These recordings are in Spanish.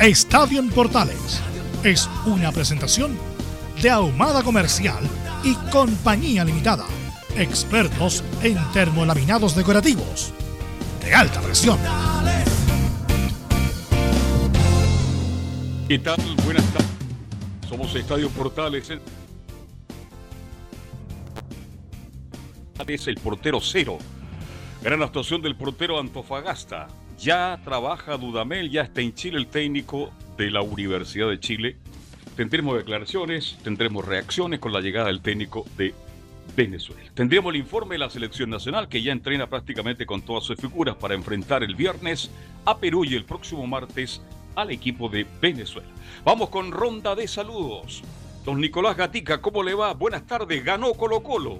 Estadio en Portales es una presentación de Ahumada Comercial y Compañía Limitada. Expertos en termolaminados decorativos de alta presión. ¿Qué tal? Buenas tardes. Somos Estadio Portales. Es el portero cero. Gran actuación del portero Antofagasta. Ya trabaja Dudamel, ya está en Chile el técnico de la Universidad de Chile Tendremos declaraciones, tendremos reacciones con la llegada del técnico de Venezuela. Tendremos el informe de la selección nacional que ya entrena prácticamente con todas sus figuras para enfrentar el viernes a Perú y el próximo martes al equipo de Venezuela. Vamos con ronda de saludos. Don Nicolás Gatica, ¿cómo le va? Buenas tardes, ganó Colo Colo.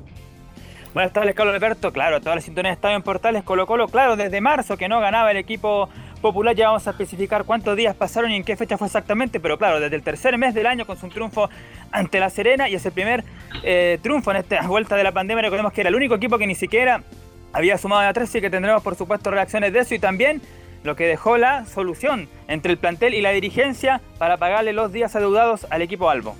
Buenas tardes, Carlos Alberto. Claro, toda la sintonía estado en Portales Colo Colo. Claro, desde marzo que no ganaba el equipo popular ya vamos a especificar cuántos días pasaron y en qué fecha fue exactamente, pero claro, desde el tercer mes del año con su triunfo ante La Serena y ese primer eh, triunfo en esta vuelta de la pandemia, recordemos que era el único equipo que ni siquiera había sumado a tres y que tendremos por supuesto reacciones de eso y también lo que dejó la solución entre el plantel y la dirigencia para pagarle los días adeudados al equipo Albo.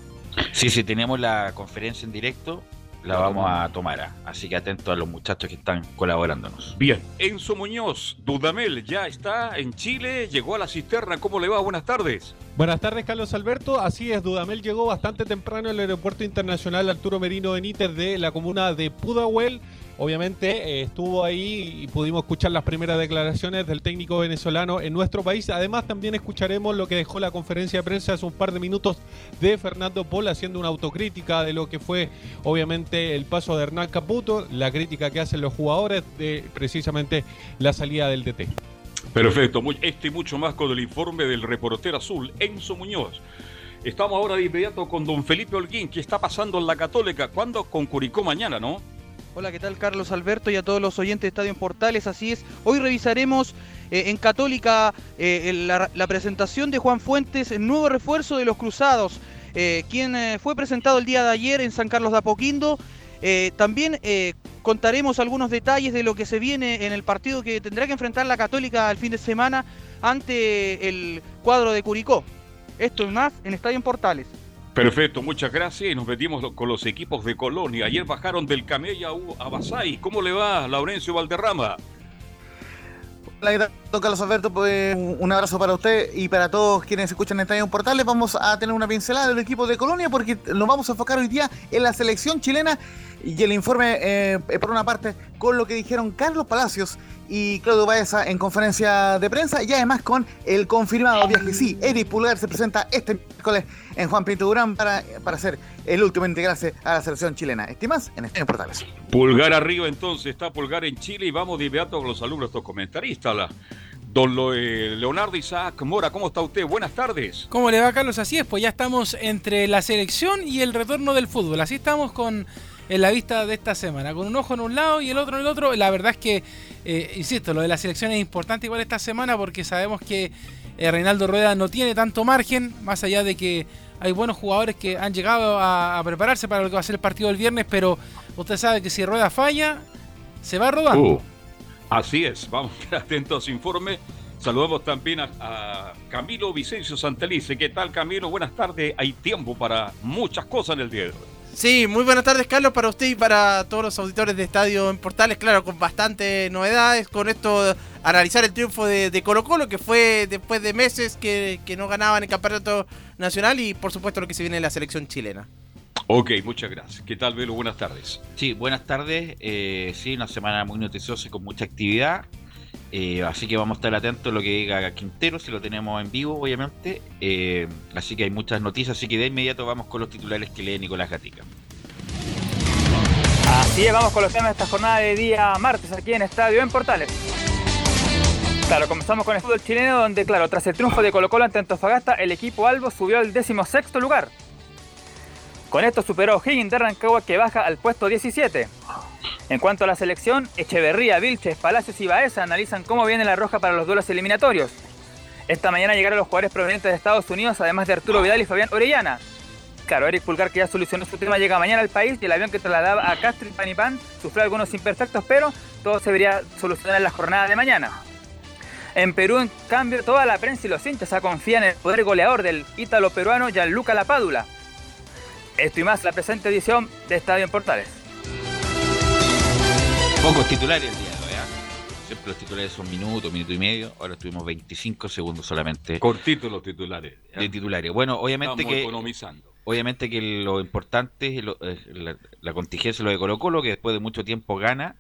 Sí, sí, tenemos la conferencia en directo la vamos a tomar. ¿ah? Así que atento a los muchachos que están colaborándonos. Bien, Enzo Muñoz, Dudamel, ya está en Chile, llegó a la cisterna. ¿Cómo le va? Buenas tardes. Buenas tardes, Carlos Alberto. Así es, Dudamel llegó bastante temprano al aeropuerto internacional Arturo Merino Benítez de la comuna de Pudahuel obviamente eh, estuvo ahí y pudimos escuchar las primeras declaraciones del técnico venezolano en nuestro país. Además, también escucharemos lo que dejó la conferencia de prensa hace un par de minutos de Fernando Pol haciendo una autocrítica de lo que fue, obviamente, el paso de Hernán Caputo, la crítica que hacen los jugadores de precisamente la salida del DT. Perfecto, este y mucho más con el informe del reportero azul, Enzo Muñoz. Estamos ahora de inmediato con don Felipe Holguín, que está pasando en la Católica. ¿Cuándo? Con Curicó mañana, ¿no? Hola, ¿qué tal Carlos Alberto y a todos los oyentes de Estadio en Portales? Así es, hoy revisaremos eh, en Católica eh, la, presentación de Juan Fuentes, el nuevo refuerzo de los Cruzados, eh, quien fue presentado el día de ayer en San Carlos de Apoquindo. también contaremos algunos detalles de lo que se viene en el partido que tendrá que enfrentar la Católica el fin de semana ante el cuadro de Curicó. Esto y más en Estadio en Portales. Perfecto, muchas gracias. Y nos metimos con los equipos de Colonia. Ayer bajaron del Camella a Basay. ¿Cómo le va, Laurencio Valderrama? Hola, don Carlos Alberto? Pues un abrazo para usted y para todos quienes escuchan en Estadio Portales. Vamos a tener una pincelada del equipo de Colonia porque nos vamos a enfocar hoy día en la selección chilena y el informe, eh, por una parte, con lo que dijeron Carlos Palacios y Claudio Baeza en conferencia de prensa y además con el confirmado viaje. Sí, Eric Pulgar se presenta este miércoles en Juan Pinto Durán para, para ser el último integrarse a la selección chilena. Estimas en Estadio Portales. Pulgar arriba entonces, está Pulgar en Chile y vamos de inmediato con los alumnos, estos comentaristas. La, don eh, Leonardo Isaac Mora, ¿cómo está usted? Buenas tardes. ¿Cómo le va Carlos? Así es, pues ya estamos entre la selección y el retorno del fútbol. Así estamos con en la vista de esta semana, con un ojo en un lado y el otro en el otro. La verdad es que, eh, insisto, lo de la selección es importante igual esta semana porque sabemos que eh, Reinaldo Rueda no tiene tanto margen, más allá de que hay buenos jugadores que han llegado a, prepararse para lo que va a ser el partido del viernes, pero usted sabe que si Rueda falla, se va rodando. Uh, así es, vamos a estar atentos a su informe. Saludamos también a, Camilo Vicencio Santelice. ¿Qué tal, Camilo? Buenas tardes. Hay tiempo para muchas cosas en el día de hoy. Sí, muy buenas tardes, Carlos, para usted y para todos los auditores de Estadio en Portales. Claro, con bastantes novedades. Con esto, analizar el triunfo de, Colo Colo, que fue después de meses que, no ganaban el campeonato nacional y, por supuesto, lo que se viene en la selección chilena. Ok, muchas gracias. ¿Qué tal, Velo? Buenas tardes. Sí, buenas tardes. Eh, sí, una semana muy noticiosa y con mucha actividad. Eh, así que vamos a estar atentos a lo que diga Quintero, si lo tenemos en vivo, obviamente. Eh, así que hay muchas noticias, así que de inmediato vamos con los titulares que lee Nicolás Gatica. Así es, vamos con los temas de esta jornada de día martes aquí en Estadio en Portales. Claro, comenzamos con el fútbol chileno, donde, claro, tras el triunfo de Colo Colo ante Antofagasta, el equipo Albo subió al decimosexto lugar. Con esto superó Higgins de Rancagua, que baja al puesto 17. En cuanto a la selección, Echeverría, Vilches, Palacios y Baeza analizan cómo viene la roja para los duelos eliminatorios. Esta mañana llegaron los jugadores provenientes de Estados Unidos, además de Arturo Vidal y Fabián Orellana. Claro, Eric Pulgar, que ya solucionó su tema, llega mañana al país y el avión que trasladaba a Castro y Panipán sufrió algunos imperfectos, pero todo se debería solucionar en la jornada de mañana. En Perú, en cambio, toda la prensa y los hinchas confían en el poder goleador del ítalo peruano Gianluca Lapádula. Esto y más la presente edición de Estadio en Portales. Pocos titulares el día de hoy, ¿eh? Siempre los titulares son minuto, minuto y medio. Ahora estuvimos 25 segundos solamente. Cortitos los titulares. De titulares. Bueno, obviamente que. Obviamente que lo importante es la, la, contingencia lo de Colo Colo, que después de mucho tiempo gana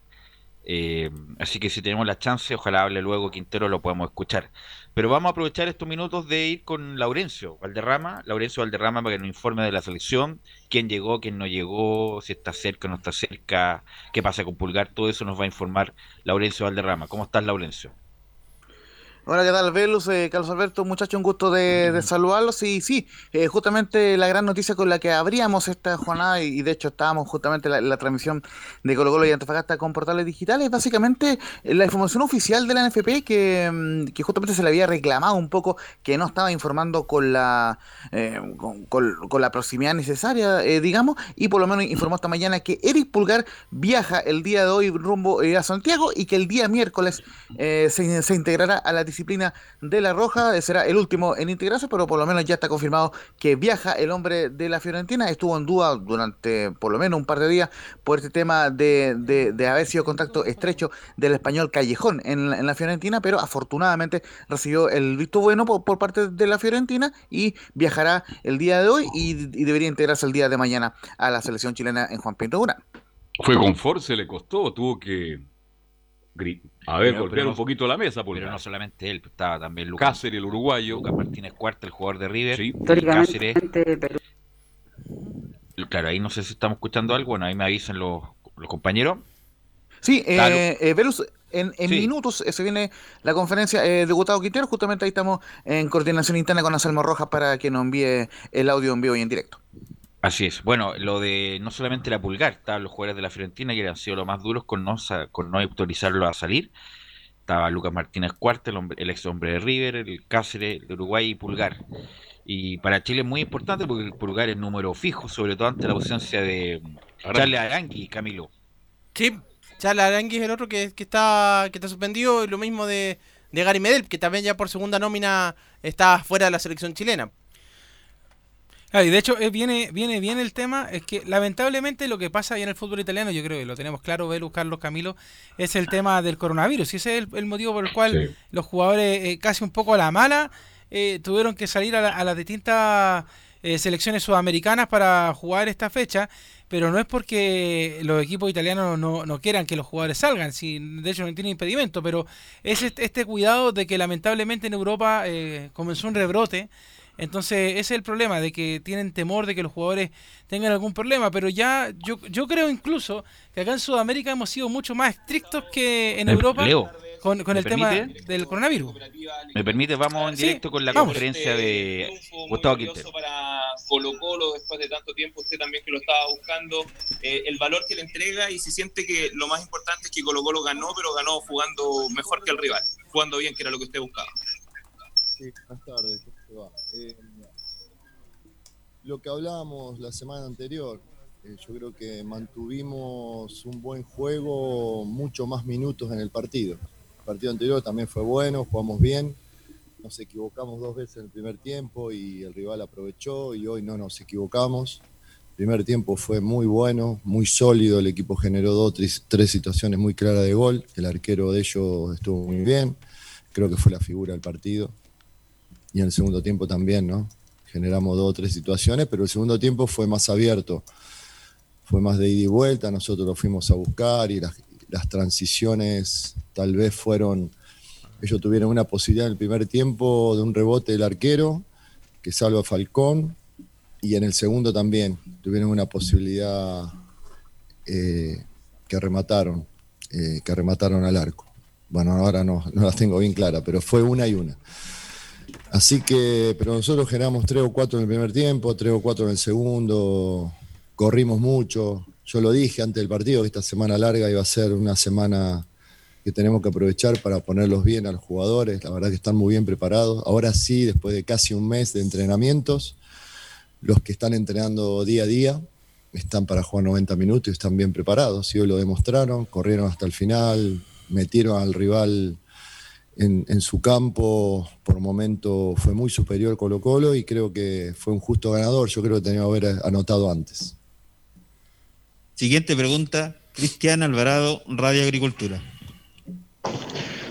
eh, así que si tenemos la chance, ojalá hable luego Quintero, lo podemos escuchar. Pero vamos a aprovechar estos minutos de ir con Laurencio Valderrama, Laurencio Valderrama para que nos informe de la selección, quién llegó, quién no llegó, si está cerca o no está cerca, qué pasa con Pulgar, todo eso nos va a informar Laurencio Valderrama. ¿Cómo estás, Laurencio? Hola, ¿qué tal, Velus? Eh, Carlos Alberto, muchacho, un gusto de, saludarlos. Y sí, eh, justamente la gran noticia con la que abríamos esta jornada, y, de hecho estábamos justamente en la, transmisión de Colo Colo y Antofagasta con portales digitales, básicamente eh, la información oficial de la NFP que, mm, que, justamente se le había reclamado un poco que no estaba informando con la, con, la proximidad necesaria, digamos, y por lo menos informó esta mañana que Eric Pulgar viaja el día de hoy rumbo a Santiago y que el día miércoles se integrará a la disciplina de la Roja. Será el último en integrarse, pero por lo menos ya está confirmado que viaja el hombre de la Fiorentina. Estuvo en duda durante por lo menos un par de días por este tema de, de, haber sido contacto estrecho del español Callejón en la, Fiorentina, pero afortunadamente recibió el visto bueno por, parte de la Fiorentina y viajará el día de hoy y, debería integrarse el día de mañana a la selección chilena en Juan Pinto Durán. Fue con Force, le costó, tuvo que a ver, golpear un poquito la mesa. Pero no solamente él, estaba también Lucas. Cáceres, el uruguayo. Lucas Martínez Cuarta, el jugador de River. Sí. Cáceres. Claro, ahí no sé si estamos escuchando algo. Bueno, ahí me avisan los, compañeros. Sí, eh, eh en, minutos eh, se viene la conferencia eh, de Gustavo Quintero. Justamente ahí estamos en coordinación interna con Anselmo Rojas para que nos envíe el audio en vivo y en directo. Así es. Bueno, lo de no solamente la pulgar, estaban los jugadores de la Fiorentina que han sido los más duros con no, con no autorizarlo a salir. Estaba Lucas Martínez Cuarta, el, ex hombre de River, el Cáceres de Uruguay y Pulgar. Y para Chile es muy importante porque el Pulgar es número fijo, sobre todo ante la ausencia de Charles Arangui, Camilo. Sí, Charles Arangui es el otro que, está, que está suspendido, y lo mismo de, de Gary Medel, que también ya por segunda nómina está fuera de la selección chilena y de hecho eh, viene, viene bien el tema, es que lamentablemente lo que pasa ahí en el fútbol italiano, yo creo que lo tenemos claro, Velus, Carlos, Camilo, es el tema del coronavirus. Y ese es el, motivo por el cual los jugadores eh, casi un poco a la mala eh, tuvieron que salir a, las distintas selecciones sudamericanas para jugar esta fecha, pero no es porque los equipos italianos no, no quieran que los jugadores salgan, si, de hecho no tienen impedimento, pero es este, este cuidado de que lamentablemente en Europa comenzó un rebrote entonces, ese es el problema, de que tienen temor de que los jugadores tengan algún problema, pero ya yo, yo creo incluso que acá en Sudamérica hemos sido mucho más estrictos que en Europa con, con el tema del coronavirus. ¿Me permite? Vamos en directo con la conferencia de Gustavo Quintero. para Colo Colo después de tanto tiempo, usted también que lo estaba buscando, eh, el valor que le entrega y si siente que lo más importante es que Colo Colo ganó, pero ganó jugando mejor que el rival, jugando bien, que era lo que usted buscaba. Sí, buenas tardes. Lo que hablábamos la semana anterior, eh, yo creo que mantuvimos un buen juego, mucho más minutos en el partido. El partido anterior también fue bueno, jugamos bien, nos equivocamos dos veces en el primer tiempo y el rival aprovechó y hoy no nos equivocamos. primer tiempo fue muy bueno, muy sólido, el equipo generó dos, tres situaciones muy claras de gol, el arquero de ellos estuvo muy bien, creo que fue la figura del partido. Y en el segundo tiempo también, ¿no? Generamos dos o tres situaciones, pero el segundo tiempo fue más abierto, fue más de ida y vuelta, nosotros lo fuimos a buscar y las, transiciones tal vez fueron, ellos tuvieron una posibilidad en el primer tiempo de un rebote del arquero que salva a Falcón y en el segundo también tuvieron una posibilidad eh, que remataron, eh, que remataron al arco. Bueno, ahora no, no las tengo bien claras, pero fue una y una. Así que, pero nosotros generamos tres o cuatro en el primer tiempo, tres o cuatro en el segundo, corrimos mucho. Yo lo dije antes del partido que esta semana larga iba a ser una semana que tenemos que aprovechar para ponerlos bien a los jugadores. La verdad que están muy bien preparados. Ahora sí, después de casi un mes de entrenamientos, los que están entrenando día a día están para jugar 90 minutos y están bien preparados. Y hoy lo demostraron, corrieron hasta el final, metieron al rival en, su campo, por momento fue muy superior Colo Colo y creo que fue un justo ganador. Yo creo que tenía que haber anotado antes. Siguiente pregunta, Cristian Alvarado, Radio Agricultura.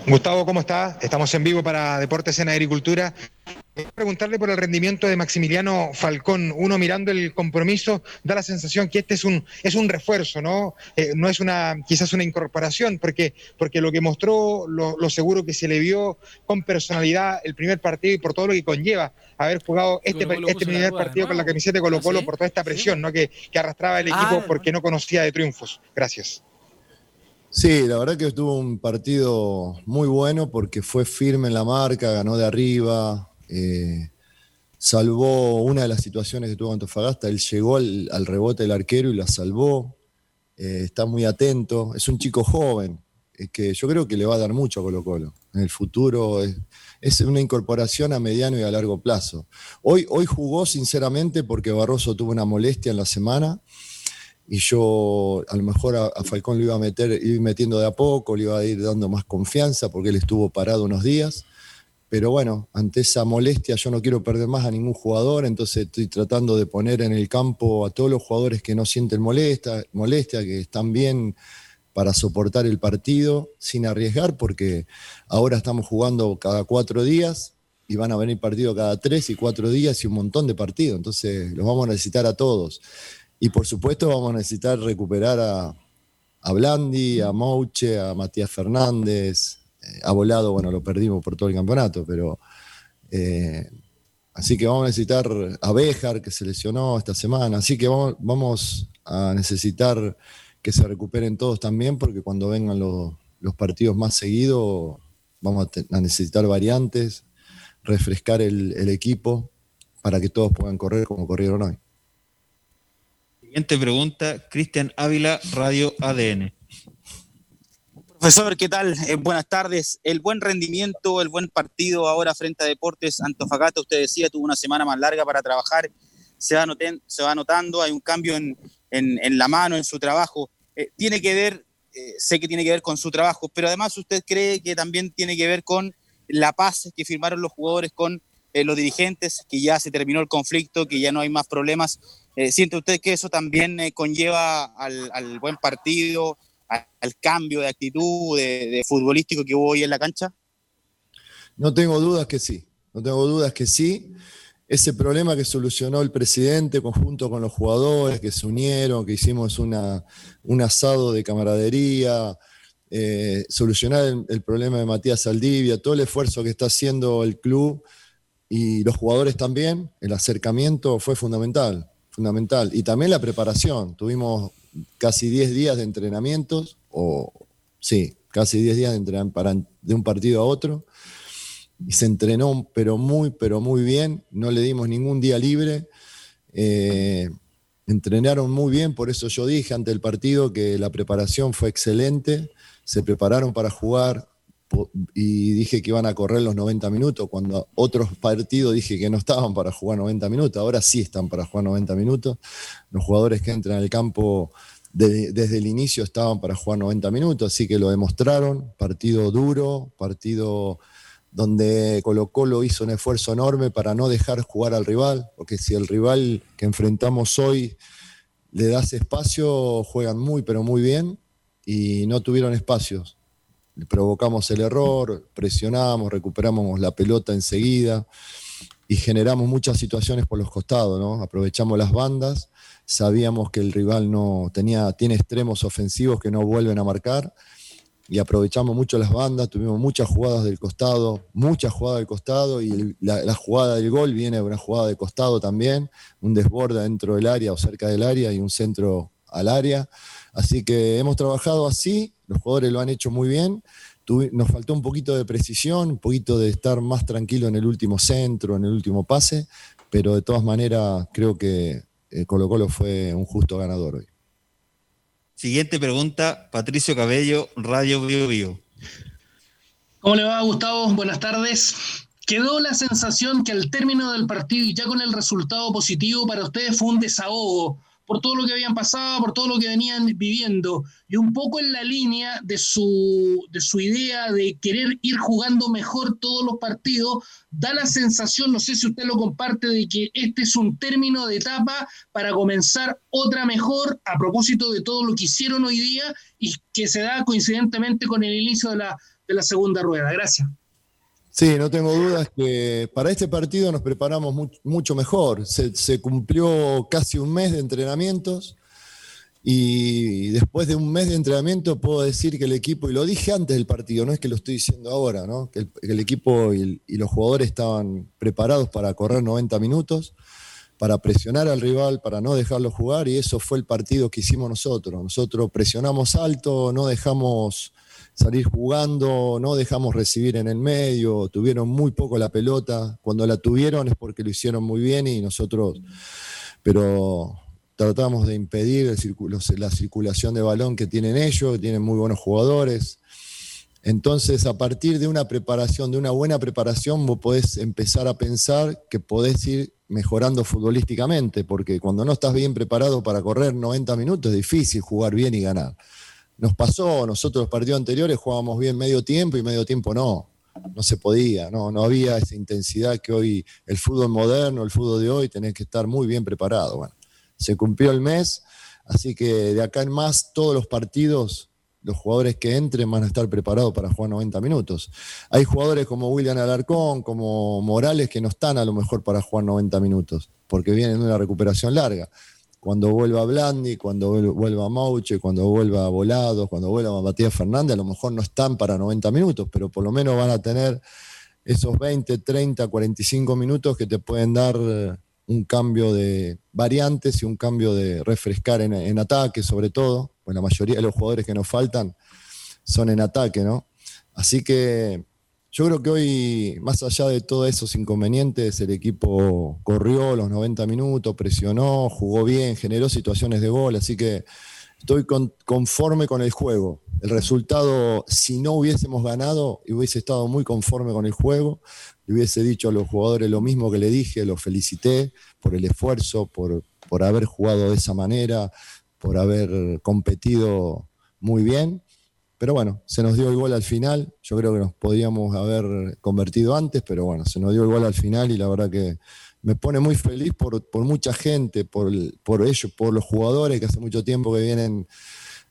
Gustavo, ¿cómo está? Estamos en vivo para Deportes en Agricultura. Preguntarle por el rendimiento de Maximiliano Falcón. Uno mirando el compromiso da la sensación que este es un, es un refuerzo, ¿no? Eh, no es una, quizás una incorporación, porque, porque lo que mostró, lo, seguro que se le vio con personalidad el primer partido y por todo lo que conlleva haber jugado este, este primer partido con la camiseta de Colo ¿Ah, Colo por toda esta presión, ¿no? Que, arrastraba el equipo ah. porque no conocía de triunfos. Gracias. Sí, la verdad que tuvo un partido muy bueno porque fue firme en la marca, ganó de arriba, eh, salvó una de las situaciones que tuvo Antofagasta, él llegó al, rebote del arquero y la salvó, eh, está muy atento, es un chico joven, que yo creo que le va a dar mucho a Colo Colo. En el futuro es, una incorporación a mediano y a largo plazo. Hoy, hoy jugó sinceramente porque Barroso tuvo una molestia en la semana y yo a lo mejor a, Falcón lo iba a meter, ir metiendo de a poco, le iba a ir dando más confianza porque él estuvo parado unos días. Pero bueno, ante esa molestia yo no quiero perder más a ningún jugador, entonces estoy tratando de poner en el campo a todos los jugadores que no sienten molestia, molestia que están bien para soportar el partido sin arriesgar, porque ahora estamos jugando cada cuatro días y van a venir partidos cada tres y cuatro días y un montón de partidos, entonces los vamos a necesitar a todos. Y por supuesto vamos a necesitar recuperar a, a Blandi, a Mouche, a Matías Fernández. Eh, a Volado, bueno, lo perdimos por todo el campeonato, pero... Eh, así que vamos a necesitar a Béjar, que se lesionó esta semana. Así que vamos, vamos a necesitar que se recuperen todos también, porque cuando vengan los, partidos más seguidos, vamos a, necesitar variantes, refrescar el equipo para que todos puedan correr como corrieron hoy. Siguiente pregunta, Cristian Ávila, Radio ADN. Profesor, ¿qué tal? Eh, buenas tardes. El buen rendimiento, el buen partido ahora frente a Deportes Antofagasta, usted decía, tuvo una semana más larga para trabajar, se va, se va notando, hay un cambio en, la mano, en su trabajo. Eh, tiene que ver, eh, sé que tiene que ver con su trabajo, pero además usted cree que también tiene que ver con la paz que firmaron los jugadores con los dirigentes, que ya se terminó el conflicto, que ya no hay más problemas. Eh, ¿Siente usted que eso también eh, conlleva al, buen partido, al cambio de actitud de, futbolístico que hubo hoy en la cancha? No tengo dudas que sí, no tengo dudas que sí. Ese problema que solucionó el presidente conjunto con los jugadores, que se unieron, que hicimos una, un asado de camaradería, eh, solucionar el, problema de Matías Saldivia, todo el esfuerzo que está haciendo el club y los jugadores también, el acercamiento fue fundamental fundamental. Y también la preparación. Tuvimos casi 10 días de entrenamientos, o sí, casi 10 días de, entrenamiento de un partido a otro. Y se entrenó, pero muy, pero muy bien. No le dimos ningún día libre. Eh, entrenaron muy bien, por eso yo dije ante el partido que la preparación fue excelente. Se prepararon para jugar, y dije que iban a correr los 90 minutos, cuando otros partidos dije que no estaban para jugar 90 minutos, ahora sí están para jugar 90 minutos. Los jugadores que entran al campo desde el inicio estaban para jugar 90 minutos, así que lo demostraron, partido duro, partido donde Colo Colo hizo un esfuerzo enorme para no dejar jugar al rival, porque si el rival que enfrentamos hoy le das espacio, juegan muy, pero muy bien y no tuvieron espacios. Provocamos el error, presionamos, recuperamos la pelota enseguida y generamos muchas situaciones por los costados, ¿no? Aprovechamos las bandas, sabíamos que el rival no tenía, tiene extremos ofensivos que no vuelven a marcar y aprovechamos mucho las bandas, tuvimos muchas jugadas del costado, muchas jugadas del costado y la, jugada del gol viene de una jugada de costado también, un desborde dentro del área o cerca del área y un centro al área. Así que hemos trabajado así, los jugadores lo han hecho muy bien. nos faltó un poquito de precisión, un poquito de estar más tranquilo en el último centro, en el último pase, pero de todas maneras creo que eh, Colo Colo fue un justo ganador hoy. Siguiente pregunta, Patricio Cabello, Radio Bio Bio. ¿Cómo le va, Gustavo? Buenas tardes. Quedó la sensación que al término del partido y ya con el resultado positivo para ustedes fue un desahogo por todo lo que habían pasado, por todo lo que venían viviendo, y un poco en la línea de su, de su idea de querer ir jugando mejor todos los partidos, da la sensación, no sé si usted lo comparte, de que este es un término de etapa para comenzar otra mejor a propósito de todo lo que hicieron hoy día y que se da coincidentemente con el inicio de la, de la segunda rueda. Gracias. Sí, no tengo dudas que para este partido nos preparamos mucho mejor. Se, cumplió casi un mes de entrenamientos y después de un mes de entrenamiento puedo decir que el equipo, y lo dije antes del partido, no es que lo estoy diciendo ahora, ¿no? que, el, equipo y, y, los jugadores estaban preparados para correr 90 minutos, para presionar al rival, para no dejarlo jugar y eso fue el partido que hicimos nosotros. Nosotros presionamos alto, no dejamos salir jugando, no dejamos recibir en el medio, tuvieron muy poco la pelota, cuando la tuvieron es porque lo hicieron muy bien y nosotros, pero tratamos de impedir la circulación de balón que tienen ellos, tienen muy buenos jugadores. Entonces, a partir de una preparación, de una buena preparación, vos podés empezar a pensar que podés ir mejorando futbolísticamente, porque cuando no estás bien preparado para correr 90 minutos es difícil jugar bien y ganar. Nos pasó, nosotros los partidos anteriores jugábamos bien medio tiempo y medio tiempo no. No se podía, no, no había esa intensidad que hoy el fútbol moderno, el fútbol de hoy, tenés que estar muy bien preparado. Bueno, se cumplió el mes, así que de acá en más todos los partidos los jugadores que entren van a estar preparados para jugar 90 minutos. Hay jugadores como William Alarcón, como Morales, que no están a lo mejor para jugar 90 minutos, porque vienen de una recuperación larga cuando vuelva Blandi, cuando vuelva Mauche, cuando vuelva Volado, cuando vuelva Matías Fernández, a lo mejor no están para 90 minutos, pero por lo menos van a tener esos 20, 30, 45 minutos que te pueden dar eh, un cambio de variantes y un cambio de refrescar en, en ataque, sobre todo, pues la mayoría de los jugadores que nos faltan son en ataque, ¿no? Así que yo creo que hoy, más allá de todos esos inconvenientes, el equipo corrió los 90 minutos, presionó, jugó bien, generó situaciones de gol, así que estoy conforme con el juego. El resultado, si no hubiésemos ganado, hubiese estado muy conforme con el juego, le hubiese dicho a los jugadores lo mismo que le dije, los felicité por el esfuerzo, por, por haber jugado de esa manera, por haber competido muy bien pero bueno, se nos dio el gol al final. Yo creo que nos podíamos haber convertido antes, pero bueno, se nos dio el gol al final y la verdad que me pone muy feliz por, mucha gente, por, por ellos, por los jugadores que hace mucho tiempo que vienen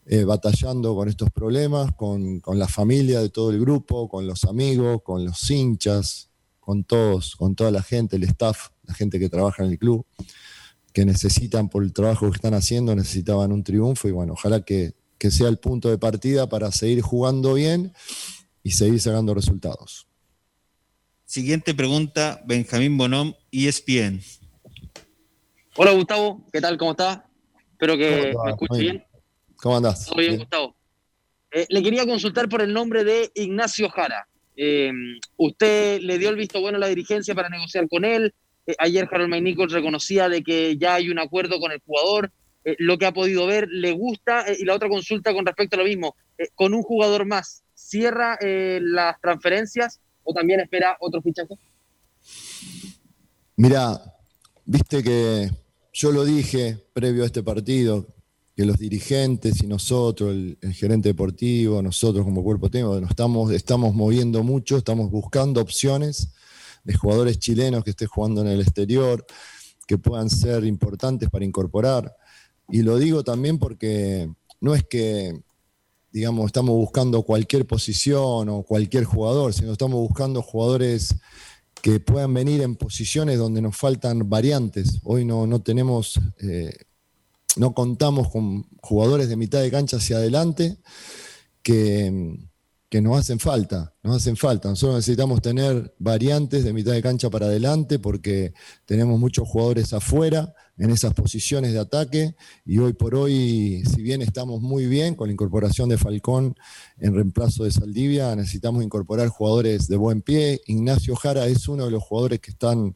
eh, batallando con estos problemas, con, con, la familia de todo el grupo, con los amigos, con los hinchas, con todos, con toda la gente, el staff, la gente que trabaja en el club, que necesitan por el trabajo que están haciendo, necesitaban un triunfo y bueno, ojalá que que sea el punto de partida para seguir jugando bien y seguir sacando resultados. Siguiente pregunta, Benjamín Bonom, ESPN. Hola Gustavo, ¿qué tal? ¿Cómo estás? Espero que me escuche bien. ¿Cómo andás? Todo bien, Gustavo. Eh, le quería consultar por el nombre de Ignacio Jara. Eh, usted le dio el visto bueno a la dirigencia para negociar con él. Eh, ayer Harold May reconocía de que ya hay un acuerdo con el jugador. Eh, lo que ha podido ver, le gusta. Eh, y la otra consulta con respecto a lo mismo, eh, con un jugador más, ¿cierra las transferencias o también espera otro fichaje? Mira, viste que yo lo dije previo a este partido, que los dirigentes y nosotros, el, gerente deportivo, nosotros como cuerpo técnico, nos estamos, estamos moviendo mucho, estamos buscando opciones de jugadores chilenos que estén jugando en el exterior, que puedan ser importantes para incorporar Y lo digo también porque no es que, digamos, estamos buscando cualquier posición o cualquier jugador, sino estamos buscando jugadores que puedan venir en posiciones donde nos faltan variantes. Hoy no, no tenemos, eh, no contamos con jugadores de mitad de cancha hacia adelante que, que nos hacen falta, nos hacen falta. Nosotros necesitamos tener variantes de mitad de cancha para adelante porque tenemos muchos jugadores afuera en esas posiciones de ataque y hoy por hoy, si bien estamos muy bien con la incorporación de Falcón en reemplazo de Saldivia, necesitamos incorporar jugadores de buen pie. Ignacio Jara es uno de los jugadores que están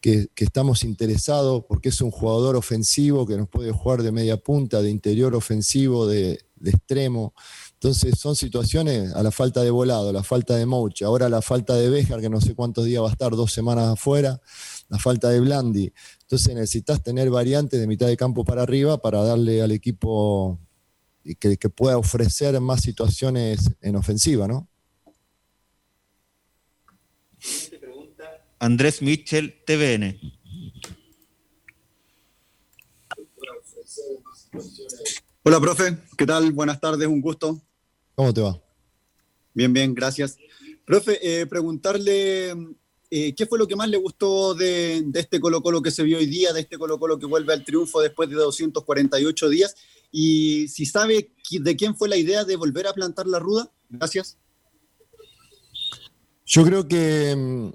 que, estamos interesados porque es un jugador ofensivo que nos puede jugar de media punta, de interior ofensivo, de, extremo. Entonces son situaciones a la falta de volado, la falta de Mouch, ahora la falta de Bejar, que no sé cuántos días va a estar, dos semanas afuera, la falta de Blandi. Entonces necesitas tener variantes de mitad de campo para arriba para darle al equipo que, que pueda ofrecer más situaciones en ofensiva, ¿no? Andrés Mitchell, TVN. Hola, profe. ¿Qué tal? Buenas tardes, un gusto. ¿Cómo te va? Bien, bien, gracias. Profe, eh, preguntarle eh, qué fue lo que más le gustó de, este Colo Colo que se vio hoy día, de este Colo Colo que vuelve al triunfo después de 248 días, y si sabe de quién fue la idea de volver a plantar la ruda. Gracias. Yo creo que mm,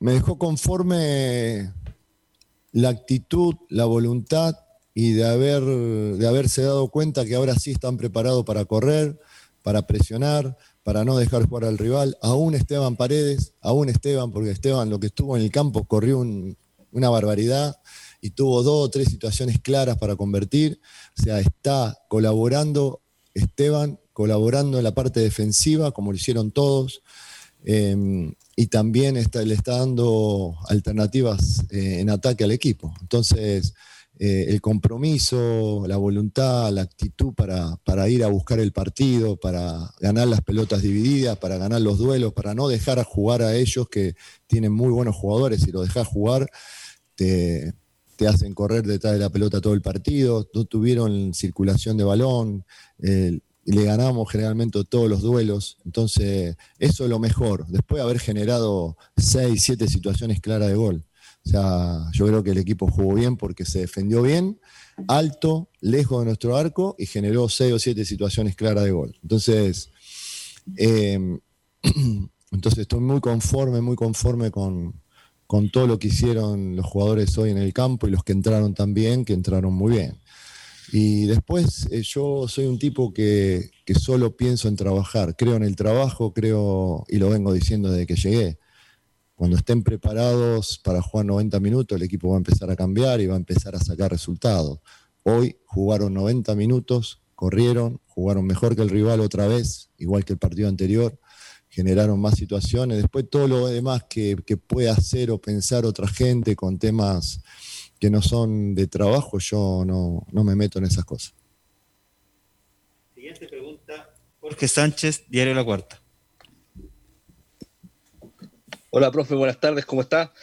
me dejó conforme la actitud, la voluntad y de, haber, de haberse dado cuenta que ahora sí están preparados para correr, para presionar, para no dejar jugar al rival. Aún Esteban Paredes, aún Esteban, porque Esteban lo que estuvo en el campo corrió una barbaridad y tuvo dos o tres situaciones claras para convertir. O sea, está colaborando Esteban, colaborando en la parte defensiva, como lo hicieron todos. Eh, y también está, le está dando alternativas eh, en ataque al equipo. Entonces, eh, el compromiso, la voluntad, la actitud para, para, ir a buscar el partido, para ganar las pelotas divididas, para ganar los duelos, para no dejar a jugar a ellos que tienen muy buenos jugadores y lo dejas jugar, te, te, hacen correr detrás de la pelota todo el partido, no tuvieron circulación de balón, le ganamos generalmente todos los duelos. Entonces, eso es lo mejor. Después de haber generado seis, siete situaciones claras de gol. O sea, yo creo que el equipo jugó bien porque se defendió bien, alto, lejos de nuestro arco y generó seis o siete situaciones claras de gol. Entonces, em, entonces estoy muy conforme, muy conforme con, con todo lo que hicieron los jugadores hoy en el campo y los que entraron también, que entraron muy bien. Y después eh, yo soy un tipo que, que, solo pienso en trabajar, creo en el trabajo, creo, y lo vengo diciendo desde que llegué, cuando estén preparados para jugar 90 minutos, el equipo va a empezar a cambiar y va a empezar a sacar resultados. Hoy jugaron 90 minutos, corrieron, jugaron mejor que el rival otra vez, igual que el partido anterior, generaron más situaciones. Después todo lo demás que, que puede hacer o pensar otra gente con temas que no son de trabajo, yo no, no me meto en esas cosas. Siguiente pregunta, Jorge Sánchez, Diario La Cuarta. Hola, profe, buenas tardes, ¿cómo está?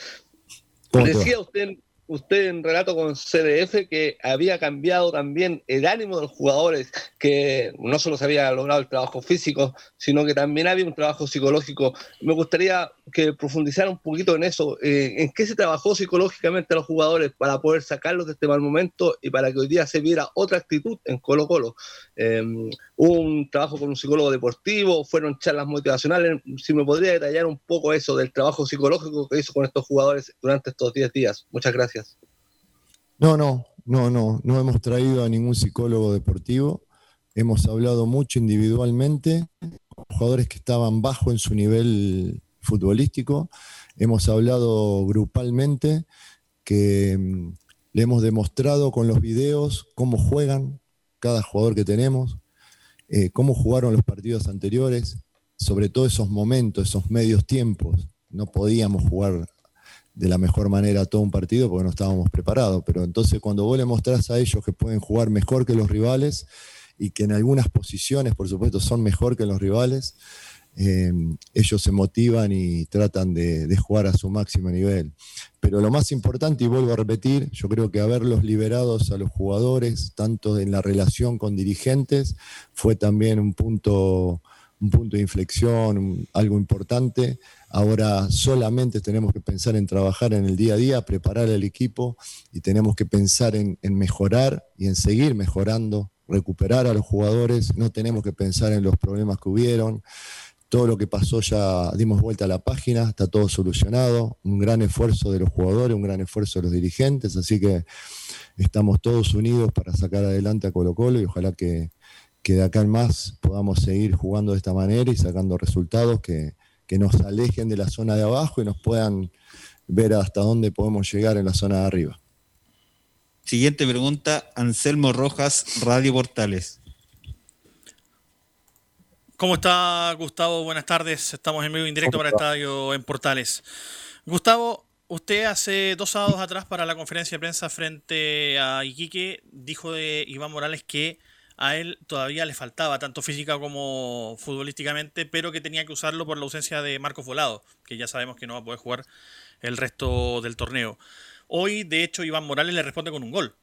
Decía usted usted en relato con CDF que había cambiado también el ánimo de los jugadores, que no solo se había logrado el trabajo físico, sino que también había un trabajo psicológico. Me gustaría que profundizara un poquito en eso, eh, en qué se trabajó psicológicamente a los jugadores para poder sacarlos de este mal momento y para que hoy día se viera otra actitud en Colo Colo. Eh, un trabajo con un psicólogo deportivo, fueron charlas motivacionales. Si me podría detallar un poco eso del trabajo psicológico que hizo con estos jugadores durante estos 10 días. Muchas gracias. No, no, no, no, no hemos traído a ningún psicólogo deportivo. Hemos hablado mucho individualmente jugadores que estaban bajo en su nivel futbolístico. Hemos hablado grupalmente que mm, le hemos demostrado con los videos cómo juegan cada jugador que tenemos, eh, cómo jugaron los partidos anteriores, sobre todo esos momentos, esos medios tiempos. No podíamos jugar de la mejor manera todo un partido porque no estábamos preparados. Pero entonces cuando vos le mostrás a ellos que pueden jugar mejor que los rivales y que en algunas posiciones, por supuesto, son mejor que los rivales, eh, ellos se motivan y tratan de, jugar a su máximo nivel. Pero lo más importante, y vuelvo a repetir, yo creo que haberlos liberados a los jugadores, tanto en la relación con dirigentes, fue también un punto, un punto de inflexión, algo importante. Ahora solamente tenemos que pensar en trabajar en el día a día, preparar el equipo y tenemos que pensar en mejorar y en seguir mejorando, recuperar a los jugadores. No tenemos que pensar en los problemas que hubieron todo lo que pasó ya dimos vuelta a la página, está todo solucionado, un gran esfuerzo de los jugadores, un gran esfuerzo de los dirigentes, así que estamos todos unidos para sacar adelante a Colo Colo y ojalá que, de acá en más podamos seguir jugando de esta manera y sacando resultados que, que nos alejen de la zona de abajo y nos puedan ver hasta dónde podemos llegar en la zona de arriba. Siguiente pregunta, Anselmo Rojas, Radio Portales. ¿Cómo está Gustavo? Buenas tardes. Estamos en vivo indirecto para Estadio en Portales. Gustavo, usted hace dos sábados atrás para la conferencia de prensa frente a Iquique dijo de Iván Morales que a él todavía le faltaba tanto física como futbolísticamente, pero que tenía que usarlo por la ausencia de Marcos Volado, que ya sabemos que no va a poder jugar el resto del torneo. Hoy, de hecho, Iván Morales le responde con un gol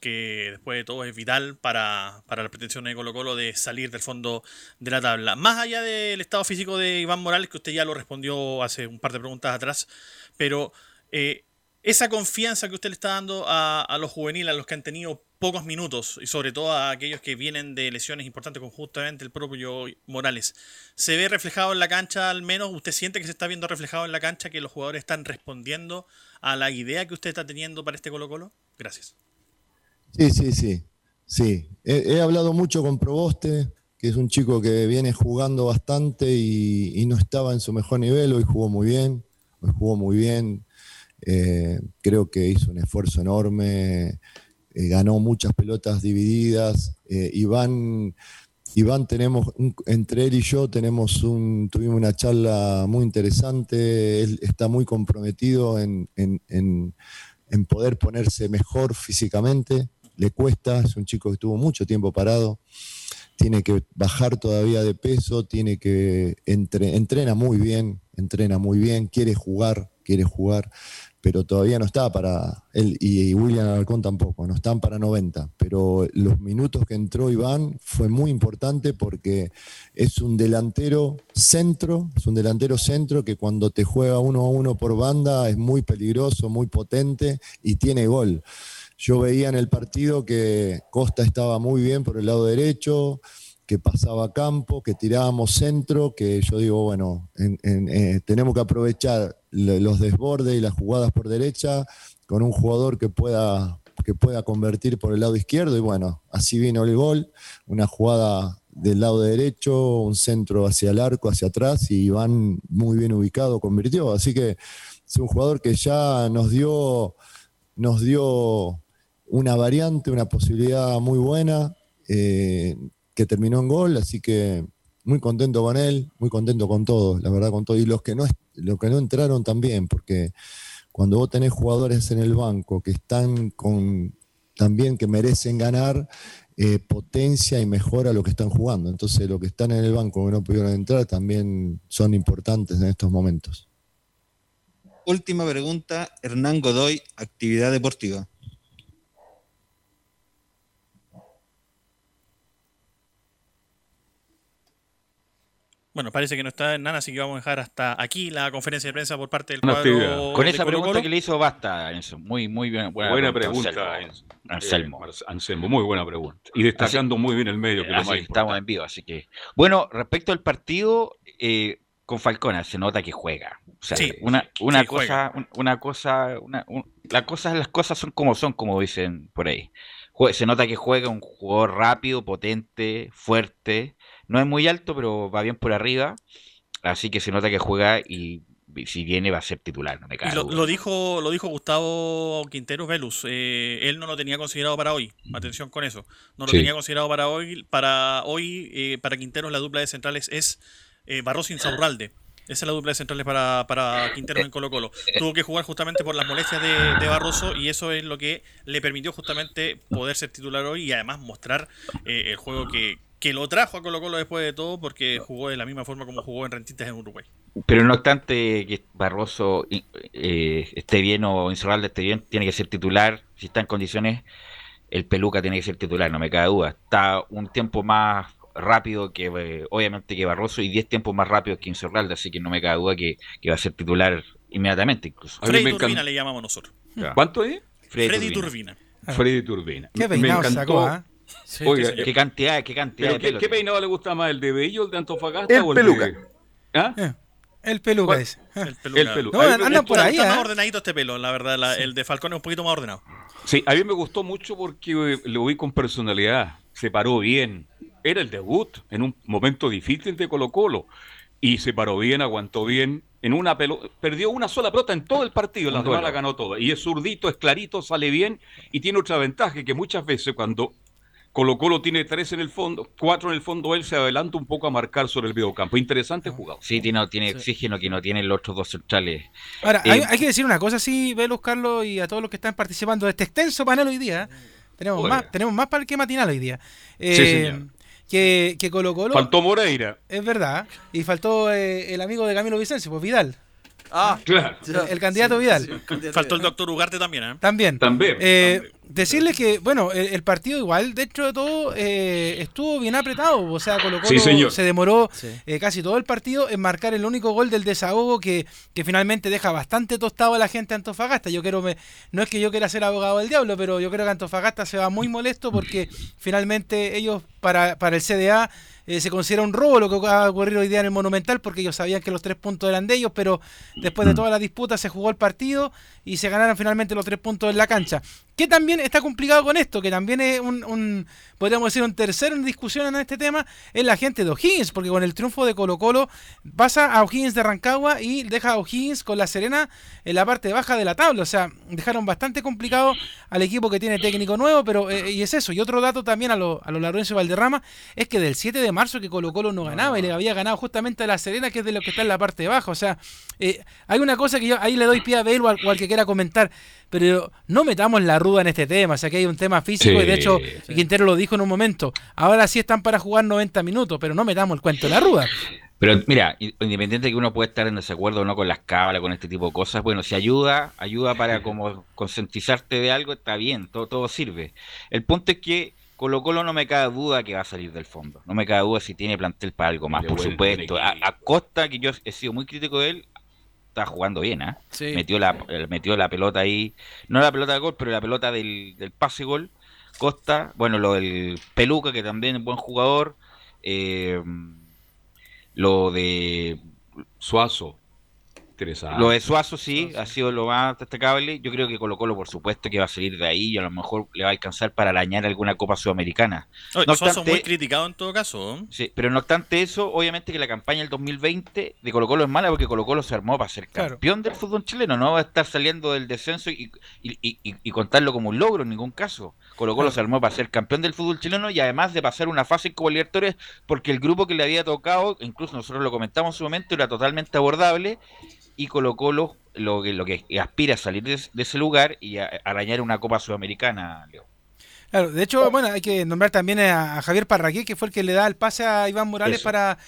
que después de todo es vital para, la pretensión de Colo Colo de salir del fondo de la tabla. Más allá del estado físico de Iván Morales, que usted ya lo respondió hace un par de preguntas atrás, pero eh, esa confianza que usted le está dando a, los juveniles, a los que han tenido pocos minutos, y sobre todo a aquellos que vienen de lesiones importantes con justamente el propio Morales, ¿se ve reflejado en la cancha al menos? ¿Usted siente que se está viendo reflejado en la cancha que los jugadores están respondiendo a la idea que usted está teniendo para este Colo Colo? Gracias. Sí, sí, sí. Sí. He, hablado mucho con Proboste, que es un chico que viene jugando bastante y, no estaba en su mejor nivel. Hoy jugó muy bien. Hoy jugó muy bien. Eh, creo que hizo un esfuerzo enorme. Eh, ganó muchas pelotas divididas. Eh, Iván. Iván tenemos, entre él y yo tenemos un, tuvimos una charla muy interesante, él está muy comprometido en, en poder ponerse mejor físicamente, le cuesta, es un chico que estuvo mucho tiempo parado, tiene que bajar todavía de peso, tiene que entrena muy bien, entrena muy bien, quiere jugar, quiere jugar, pero todavía no está para él y William Alarcón tampoco, no están para 90, pero los minutos que entró Iván fue muy importante porque es un delantero centro, es un delantero centro que cuando te juega uno a uno por banda es muy peligroso, muy potente y tiene gol. Yo veía en el partido que Costa estaba muy bien por el lado derecho, que pasaba campo, que tirábamos centro, que yo digo, bueno, eh, tenemos que aprovechar los desbordes y las jugadas por derecha con un jugador que pueda, que pueda convertir por el lado izquierdo y bueno, así vino el gol, una jugada del lado derecho, un centro hacia el arco, hacia atrás y Iván muy bien ubicado convirtió, así que es un jugador que ya nos dio, nos dio una variante, una posibilidad muy buena eh, que terminó en gol, así que muy contento con él, muy contento con todos, la verdad con todo. Y los que no, los que no entraron también, porque cuando vos tenés jugadores en el banco que están con también que merecen ganar, eh, potencia y mejora lo que están jugando. Entonces, los que están en el banco que no pudieron entrar también son importantes en estos momentos. Última pregunta, Hernán Godoy, actividad deportiva. Bueno, parece que no está en nada, así que vamos a dejar hasta aquí la conferencia de prensa por parte del cuadro. Con esa pregunta que le hizo basta, Enzo. Muy, muy bien. Buena, pregunta, Anselmo. Anselmo. muy buena pregunta. Y destacando muy bien el medio, que así, Estamos en vivo, así que. Bueno, respecto al partido, eh, con Falcona se nota que juega. O sea, una, una, cosa, una cosa, una, las cosas, las cosas son como son, como dicen por ahí. Se nota que juega un jugador rápido, potente, fuerte no es muy alto, pero va bien por arriba. Así que se nota que juega y si viene va a ser titular. No me lo, dijo, lo dijo Gustavo Quinteros Velus. Eh, él no lo tenía considerado para hoy. Atención con eso. No lo tenía considerado para hoy. Para hoy, eh, para Quinteros, la dupla de centrales es eh, Barros Insaurralde. Esa es la dupla de centrales para, para Quintero en Colo Colo. Tuvo que jugar justamente por las molestias de, Barroso y eso es lo que le permitió justamente poder ser titular hoy y además mostrar el juego que, que lo trajo a Colo Colo después de todo porque jugó de la misma forma como jugó en Rentistas en Uruguay. Pero no obstante que Barroso eh, esté bien o Incerralde esté bien, tiene que ser titular. Si está en condiciones, el Peluca tiene que ser titular, no me cabe duda. Está un tiempo más rápido que, eh, obviamente, que Barroso y 10 tiempos más rápidos que Incerralde, así que no me cabe duda que, va a ser titular inmediatamente incluso. Freddy Turbina le llamamos nosotros. ¿Cuánto es? Freddy, Turbina. Freddy Turbina. Qué peinado sacó, ¿ah? Oiga, qué cantidad, qué cantidad de ¿qué, peinado le gusta más, el de Bello, el de Antofagasta o el peluca. de... ¿Ah? Eh, el peluca ese. El peluca. El peluca. No, anda por ahí. Está ¿eh? más ordenadito este pelo, la verdad. El de Falcón es un poquito más ordenado. Sí, a mí me gustó mucho porque eh, lo vi con personalidad. Se paró bien. Era el debut en un momento difícil de Colo Colo. Y se paró bien, aguantó bien. En una pelota, perdió una sola pelota en todo el partido, la demás la ganó toda. Y es zurdito, es clarito, sale bien y tiene otra ventaja que muchas veces cuando Colo Colo tiene tres en el fondo, cuatro en el fondo, él se adelanta un poco a marcar sobre el videocampo. Interesante jugado. Sí, tiene, tiene oxígeno que no tienen los otros dos centrales. Ahora, hay, eh, que decir una cosa, sí, Velus, Carlos, y a todos los que están participando de este extenso panel hoy día. Tenemos más, tenemos más para el que matinal hoy día. sí, señor. Eh, que, que Colo Colo. Faltó Moreira. Es verdad. Y faltó eh, el amigo de Camilo Vicencio, pues Vidal. Ah, claro. El, candidato Vidal. Faltó el doctor Ugarte también, ¿eh? También. También. Eh, decirle que, bueno, el, partido igual, dentro de todo, eh, estuvo bien apretado. O sea, Colo Colo se demoró eh, casi todo el partido en marcar el único gol del desahogo que, que finalmente deja bastante tostado a la gente de Antofagasta. Yo quiero, me, no es que yo quiera ser abogado del diablo, pero yo creo que Antofagasta se va muy molesto porque finalmente ellos, para, para el CDA, eh, se considera un robo lo que ha ocurrido hoy día en el Monumental porque ellos sabían que los tres puntos eran de ellos, pero después de mm. toda la disputa se jugó el partido y se ganaron finalmente los tres puntos en la cancha. Que también está complicado con esto, que también es un, podríamos decir, un tercero en discusión en este tema, es la gente de O'Higgins, porque con el triunfo de Colo Colo pasa a O'Higgins de Rancagua y deja a O'Higgins con la Serena en la parte baja de la tabla. O sea, dejaron bastante complicado al equipo que tiene técnico nuevo, pero eh, y es eso. Y otro dato también a los a lo Lorenzo Valderrama es que del 7 de marzo que Colo Colo no ganaba y le había ganado justamente a la Serena, que es de lo que está en la parte baja. O sea, eh, hay una cosa que yo ahí le doy pie a ver o al que quiera comentar pero no metamos la ruda en este tema, o sea que hay un tema físico y de hecho Quintero lo dijo en un momento, ahora sí están para jugar 90 minutos, pero no metamos el cuento de la ruda. Pero mira, independiente de que uno puede estar en desacuerdo o no con las cábalas, con este tipo de cosas, bueno, si ayuda, ayuda para como concientizarte de algo, está bien, todo, todo sirve. El punto es que Colo Colo no me cabe duda que va a salir del fondo. No me cabe duda si tiene plantel para algo más, por supuesto. A, a, Costa, que yo he sido muy crítico de él, está jugando bien, ¿eh? Metió, la, metió la pelota ahí, no la pelota de gol, pero la pelota del, pase gol. Costa, bueno, lo del Peluca, que también es buen jugador. Eh, lo de Suazo, lo de Suazo sí, ha sido lo más destacable. Yo creo que Colo Colo, por supuesto, que va a salir de ahí y a lo mejor le va a alcanzar para arañar alguna Copa Sudamericana. no Suazo muy criticado en todo caso. Sí, pero no obstante eso, obviamente que la campaña del 2020 de Colo Colo es mala porque Colo Colo se armó para ser campeón del fútbol chileno. No va a estar saliendo del descenso y, contarlo como un logro en ningún caso. Colo Colo se armó para ser campeón del fútbol chileno y además de pasar una fase como Libertadores porque el grupo que le había tocado, incluso nosotros lo comentamos en su momento, era totalmente abordable y Colo Colo lo que, lo que aspira a salir de, ese lugar y a, arañar una Copa Sudamericana, Leo. Claro, de hecho, bueno, hay que nombrar también a, Javier Parraquí, que fue el que le da el pase a Iván Morales para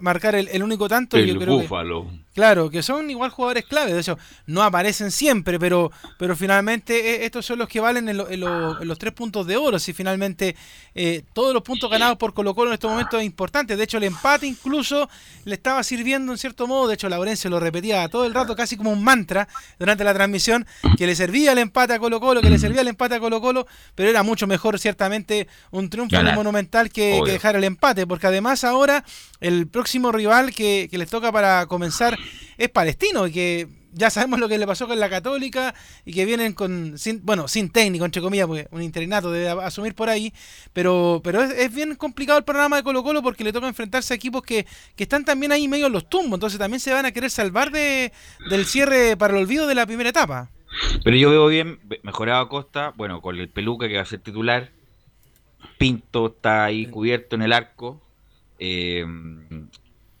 marcar el, único tanto. El búfalo. Claro, que son igual jugadores clave, de hecho, no aparecen siempre, pero, pero finalmente eh, estos son los que valen en, los tres puntos de oro. Si finalmente eh, todos los puntos ganados por Colo Colo en estos momentos es importante. De hecho, el empate incluso le estaba sirviendo en cierto modo. De hecho, Laurencio lo repetía todo el rato, casi como un mantra durante la transmisión, que le servía el empate a Colo Colo, que le servía el empate a Colo Colo, pero era mucho mejor ciertamente un triunfo en monumental que, dejar el empate, porque además ahora el próximo rival que, les toca para comenzar es Palestino, que ya sabemos lo que le pasó con la Católica y que vienen con, sin, bueno, sin técnico, entre comillas, porque un interinato debe asumir por ahí, pero, pero es, bien complicado el programa de Colo Colo porque le toca enfrentarse a equipos que, que están también ahí medio en los tumbos, entonces también se van a querer salvar de, del cierre para el olvido de la primera etapa. Pero yo veo bien, mejorado Costa, bueno, con el peluca que va a ser titular. Pinto está ahí cubierto en el arco. Eh,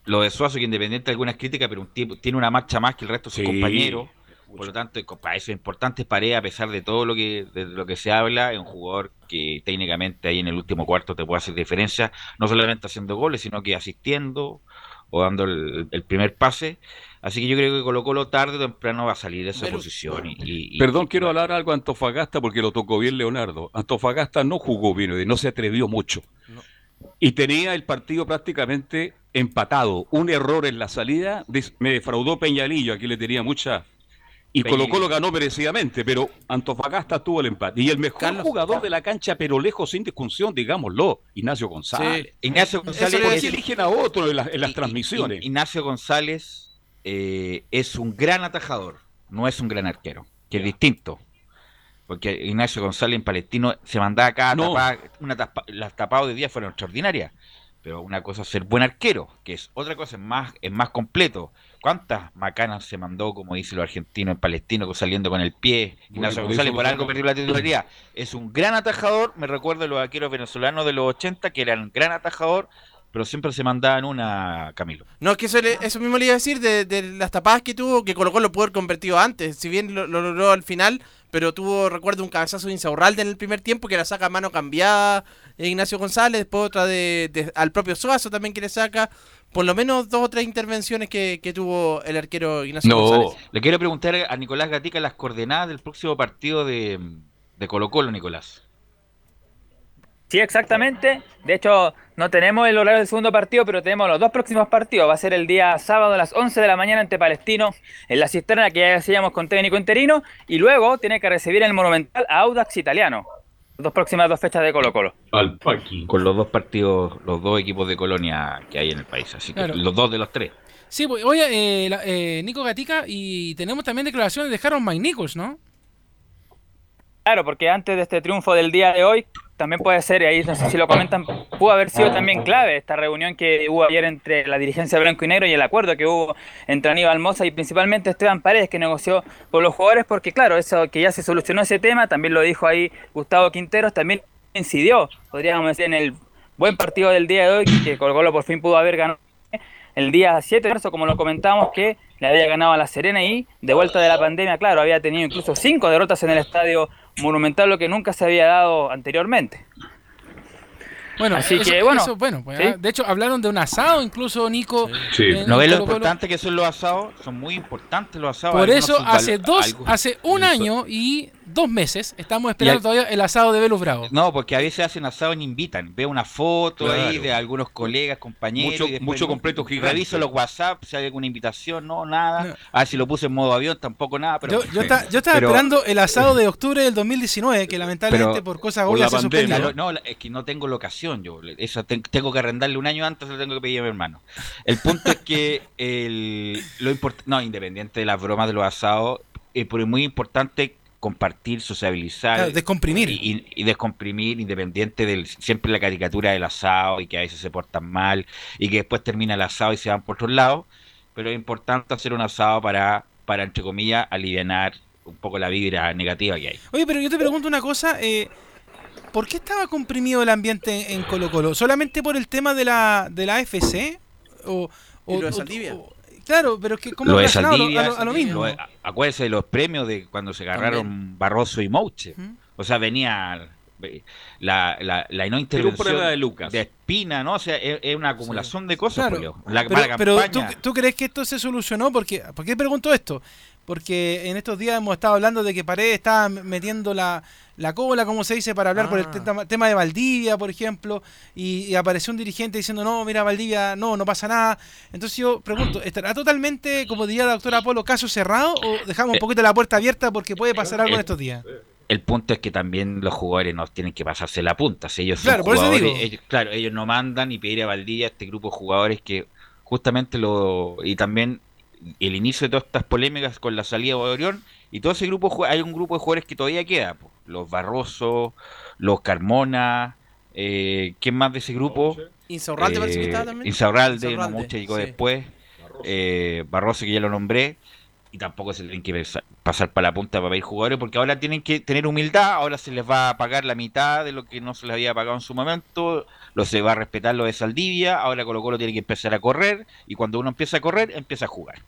lo de Suazo, que independiente de algunas críticas, pero un tiene una marcha más que el resto de sus compañeros. Por lo tanto, para eso es importante Paredes, a pesar de todo lo que, de lo que se habla, es un jugador que técnicamente ahí en el último cuarto te puede hacer diferencia, no solamente haciendo goles, sino que asistiendo o dando el, primer pase. Así que yo creo que Colo Colo tarde o temprano va a salir de esa posición. Y, Perdón, quiero hablar algo a Antofagasta porque lo tocó bien Leonardo. Antofagasta no jugó bien, no se atrevió mucho. Y tenía el partido prácticamente empatado. Un error en la salida me defraudó Peñalillo, aquí le tenía mucha y Colo Colo ganó merecidamente, pero Antofagasta tuvo el empate. Y el mejor jugador de la cancha, pero lejos sin discusión, digámoslo, Ignacio González. Ignacio González. ¿Por qué eligen a otro en, las transmisiones? Ignacio González eh, es un gran atajador, no es un gran arquero, que es distinto. Porque Ignacio González en Palestino se mandaba cada no. una las tapadas de día fueron extraordinarias. Pero una cosa es ser buen arquero, que es otra cosa, es más, es más completo. ¿Cuántas macanas se mandó, como dice lo argentino en palestino, saliendo con el pie? Ignacio González por algo perdió la titularidad. Es un gran atajador, me recuerdo de los arqueros venezolanos de los 80, que eran un gran atajador, pero siempre se mandaban una, Camilo. No, es que eso, eso mismo le iba a decir de, las tapadas que tuvo, que colocó lo pudo haber convertido antes. Si bien lo, logró al final, pero tuvo, recuerdo, un cabezazo de Insaurralde en el primer tiempo que la saca a mano cambiada Ignacio González, después otra de, al propio Suazo también que le saca. Por lo menos dos o tres intervenciones que, tuvo el arquero Ignacio González. Le quiero preguntar a Nicolás Gatica las coordenadas del próximo partido de, de Colo Colo, Nicolás. Sí, exactamente. De hecho, no tenemos el horario del segundo partido, pero tenemos los dos próximos partidos. Va a ser el día sábado a las 11 de la mañana ante Palestino en la cisterna que ya hacíamos con técnico interino. Y luego tiene que recibir en el Monumental a Audax Italiano dos próximas dos fechas de Colo Colo. Al Con los dos partidos, los dos equipos de colonia que hay en el país, así que los dos de los tres. Sí, pues, oye, eh, eh, Nico Gatica, y tenemos también declaraciones de Harold Mike Nichols, ¿no? Claro, porque antes de este triunfo del día de hoy, también puede ser, y ahí no sé si lo comentan, pudo haber sido también clave esta reunión que hubo ayer entre la dirigencia blanco y negro y el acuerdo que hubo entre Aníbal Moza y principalmente Esteban Paredes que negoció con los jugadores, porque claro, eso que ya se solucionó ese tema, también lo dijo ahí Gustavo Quinteros, también incidió, podríamos decir, en el buen partido del día de hoy, que Colgolo por fin pudo haber ganado el día 7 de marzo, como lo comentábamos, que le había ganado a La Serena y de vuelta de la pandemia, claro, había tenido incluso cinco derrotas en el estadio monumental, lo que nunca se había dado anteriormente. Bueno, así que bueno, bueno pues, ah, de hecho hablaron de un asado incluso Nico. Sí. ¿No ves lo importante que son los asados? Son muy importantes los asados. Por eso hace dos, hace un año y dos meses estamos esperando todavía el asado de Velus Bravo. No, porque a veces hacen asado y invitan. Veo una foto ahí de algunos colegas, compañeros. Mucho, mucho completo gigante. Reviso los WhatsApp, si hay alguna invitación, no, nada. A ver si lo puse en modo avión, tampoco nada. Pero, yo, yo, estaba esperando el asado de octubre del 2019, que lamentablemente por cosas obvias se suspendió. No, es que no tengo locación yo. Eso tengo que arrendarle un año antes, lo tengo que pedir a mi hermano. El punto es que el, lo importante, no, independiente de las bromas de los asados, eh, pero es muy importante compartir, sociabilizar. descomprimir. Y, descomprimir, independiente del siempre la caricatura del asado y que a veces se portan mal y que después termina el asado y se van por otro lado. Pero es importante hacer un asado para, para entre comillas, aliviar un poco la vibra negativa que hay. Oye, pero yo te pregunto una cosa. Eh, ¿Por qué estaba comprimido el ambiente en Colo Colo? ¿Solamente por el tema de la, de la AFC? ¿O, o, de Claro, pero es que ¿cómo lo de a, lo, mismo? acuérdese de los premios de cuando se agarraron Barroso y Mouche. O sea, venía la, la, la no intervención de, Lucas. de Espina, ¿no? O sea, es, una acumulación de cosas, claro. pero, ¿tú, crees que esto se solucionó? Porque, ¿Por qué pregunto esto? Porque en estos días hemos estado hablando de que Paredes estaba metiendo la, la cola, como se dice, para hablar por el ah. tema, de Valdivia, por ejemplo, y, apareció un dirigente diciendo, no, mira, Valdivia, no, no pasa nada. Entonces yo pregunto, ¿estará totalmente, como diría la doctora Apolo, caso cerrado o dejamos un eh, poquito la puerta abierta porque puede pasar algo en estos días? El punto es que también los jugadores no tienen que pasarse la punta. Si ellos claro, por eso digo. Ellos, claro, ellos no mandan y pedir a Valdivia este grupo de jugadores que justamente lo... Y también el inicio de todas estas polémicas con la salida de Orión y todo ese grupo, hay un grupo de jugadores que todavía queda, los Barroso, los Carmona, eh, ¿quién más de ese grupo? Insaurralde parece que estaba también. Insaurralde, no mucho llegó después. Eh, Barroso, que ya lo nombré. Y tampoco se tienen que pasar para la punta para pedir jugadores, porque ahora tienen que tener humildad, ahora se les va a pagar la mitad de lo que no se les había pagado en su momento, lo se va a respetar lo de Saldivia, ahora Colo Colo tiene que empezar a correr, y cuando uno empieza a correr, empieza a jugar.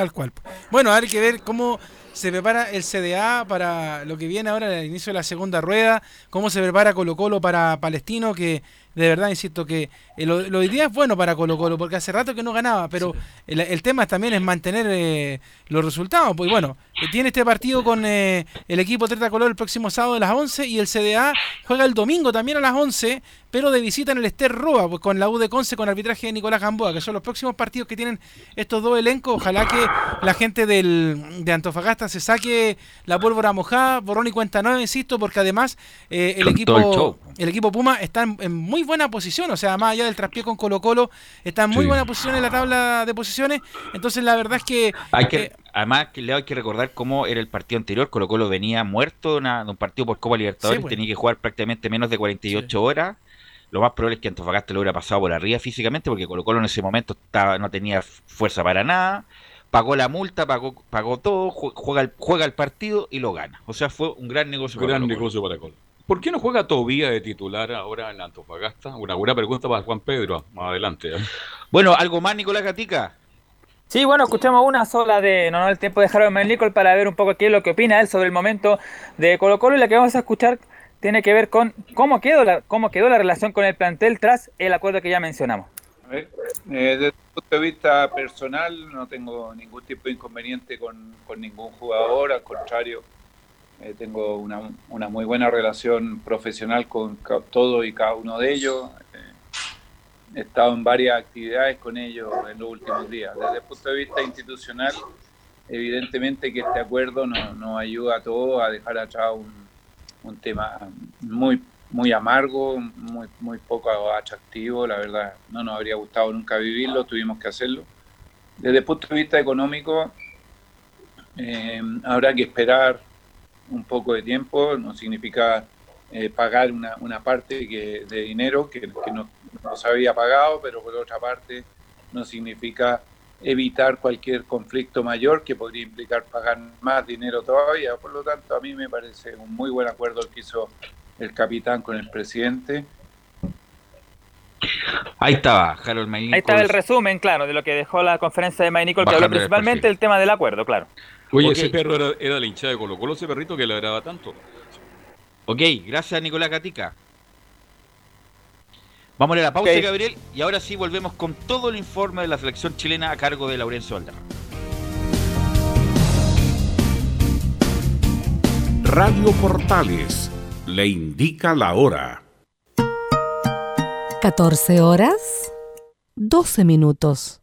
Tal cual. Bueno, hay que ver cómo se prepara el CDA para lo que viene ahora, el inicio de la segunda rueda, cómo se prepara Colo Colo para Palestino, que de verdad insisto que eh, lo, lo, hoy día es bueno para Colo Colo, porque hace rato que no ganaba, pero el, tema también es mantener eh, los resultados. Pues bueno, eh, tiene este partido con el equipo Treta Color el próximo sábado a las 11 y el CDA juega el domingo también a las 11, pero de visita en el Ester Roa, pues con la U de Conce, con arbitraje de Nicolás Gamboa, que son los próximos partidos que tienen estos dos elencos. Ojalá que la gente del, de Antofagasta se saque la pólvora mojada, borrón y cuenta nueva, insisto, porque además el, equipo, el, equipo Puma está en muy buena posición, o sea, más allá del traspié con Colo Colo, está en muy buena posición en la tabla de posiciones, entonces la verdad es que... Hay que eh, además, que le hay que recordar cómo era el partido anterior, Colo Colo venía muerto en un partido por Copa Libertadores, pues. tenía que jugar prácticamente menos de 48 horas, lo más probable es que Antofagasta lo hubiera pasado por arriba físicamente, porque Colo Colo en ese momento estaba, no tenía fuerza para nada, pagó la multa, pagó, pagó todo, juega el, juega el partido y lo gana. O sea, fue un gran negocio. Gran negocio para Colo. ¿Por qué no juega Tobía de titular ahora en Antofagasta? Una buena pregunta para Juan Pedro, más adelante. ¿eh? Bueno, ¿algo más, Nicolás Gatica? Sí, bueno, escuchamos una sola de no, no el tiempo de Harold Nicol para ver un poco qué es lo que opina él sobre el momento de Colo Colo y la que vamos a escuchar tiene que ver con cómo quedó la, cómo quedó la relación con el plantel tras el acuerdo que ya mencionamos. Eh, desde el punto de vista personal no tengo ningún tipo de inconveniente con, con ningún jugador, al contrario, eh, tengo una, una, muy buena relación profesional con todo y cada uno de ellos. Eh, he estado en varias actividades con ellos en los últimos días. Desde el punto de vista institucional, evidentemente que este acuerdo nos, nos ayuda a todos a dejar atrás un, un tema muy muy amargo, muy, muy poco atractivo, la verdad no nos habría gustado nunca vivirlo, tuvimos que hacerlo. Desde el punto de vista económico, eh, habrá que esperar un poco de tiempo, no significa eh, pagar una, una, parte que, de dinero que, no, no, se había pagado, pero por otra parte no significa evitar cualquier conflicto mayor que podría implicar pagar más dinero todavía. Por lo tanto, a mí me parece un muy buen acuerdo el que hizo el capitán con el presidente. Ahí estaba, Harold Ahí está el resumen, claro, de lo que dejó la conferencia de Maynicol, que habló principalmente el tema del acuerdo, claro. Oye, ese perro era, era la hinchada de Colo Colo, ese perrito que le agrada tanto. Ok, gracias Nicolás Gatica. Vamos a la pausa, Gabriel, y ahora sí volvemos con todo el informe de la selección chilena a cargo de Laurencio Valderrama. Radio Portales le indica la hora. 14 horas, 12 minutos.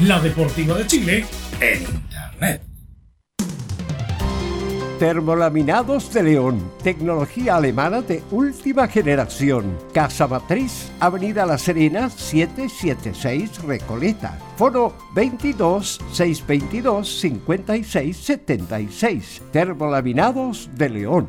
la Deportiva de Chile en Internet. Termolaminados de León, tecnología alemana de última generación. Casa Matriz, Avenida La Serena, 776 Recoleta. Foro 22 622 56 76. Termolaminados de León.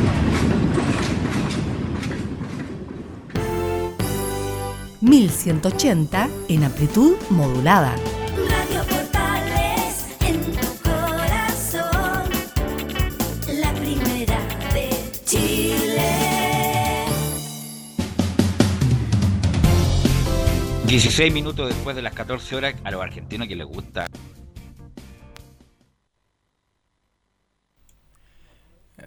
1180 en amplitud modulada. Radio Portales en tu corazón, la primera de Chile. 16 minutos después de las 14 horas, a los argentinos que les gusta.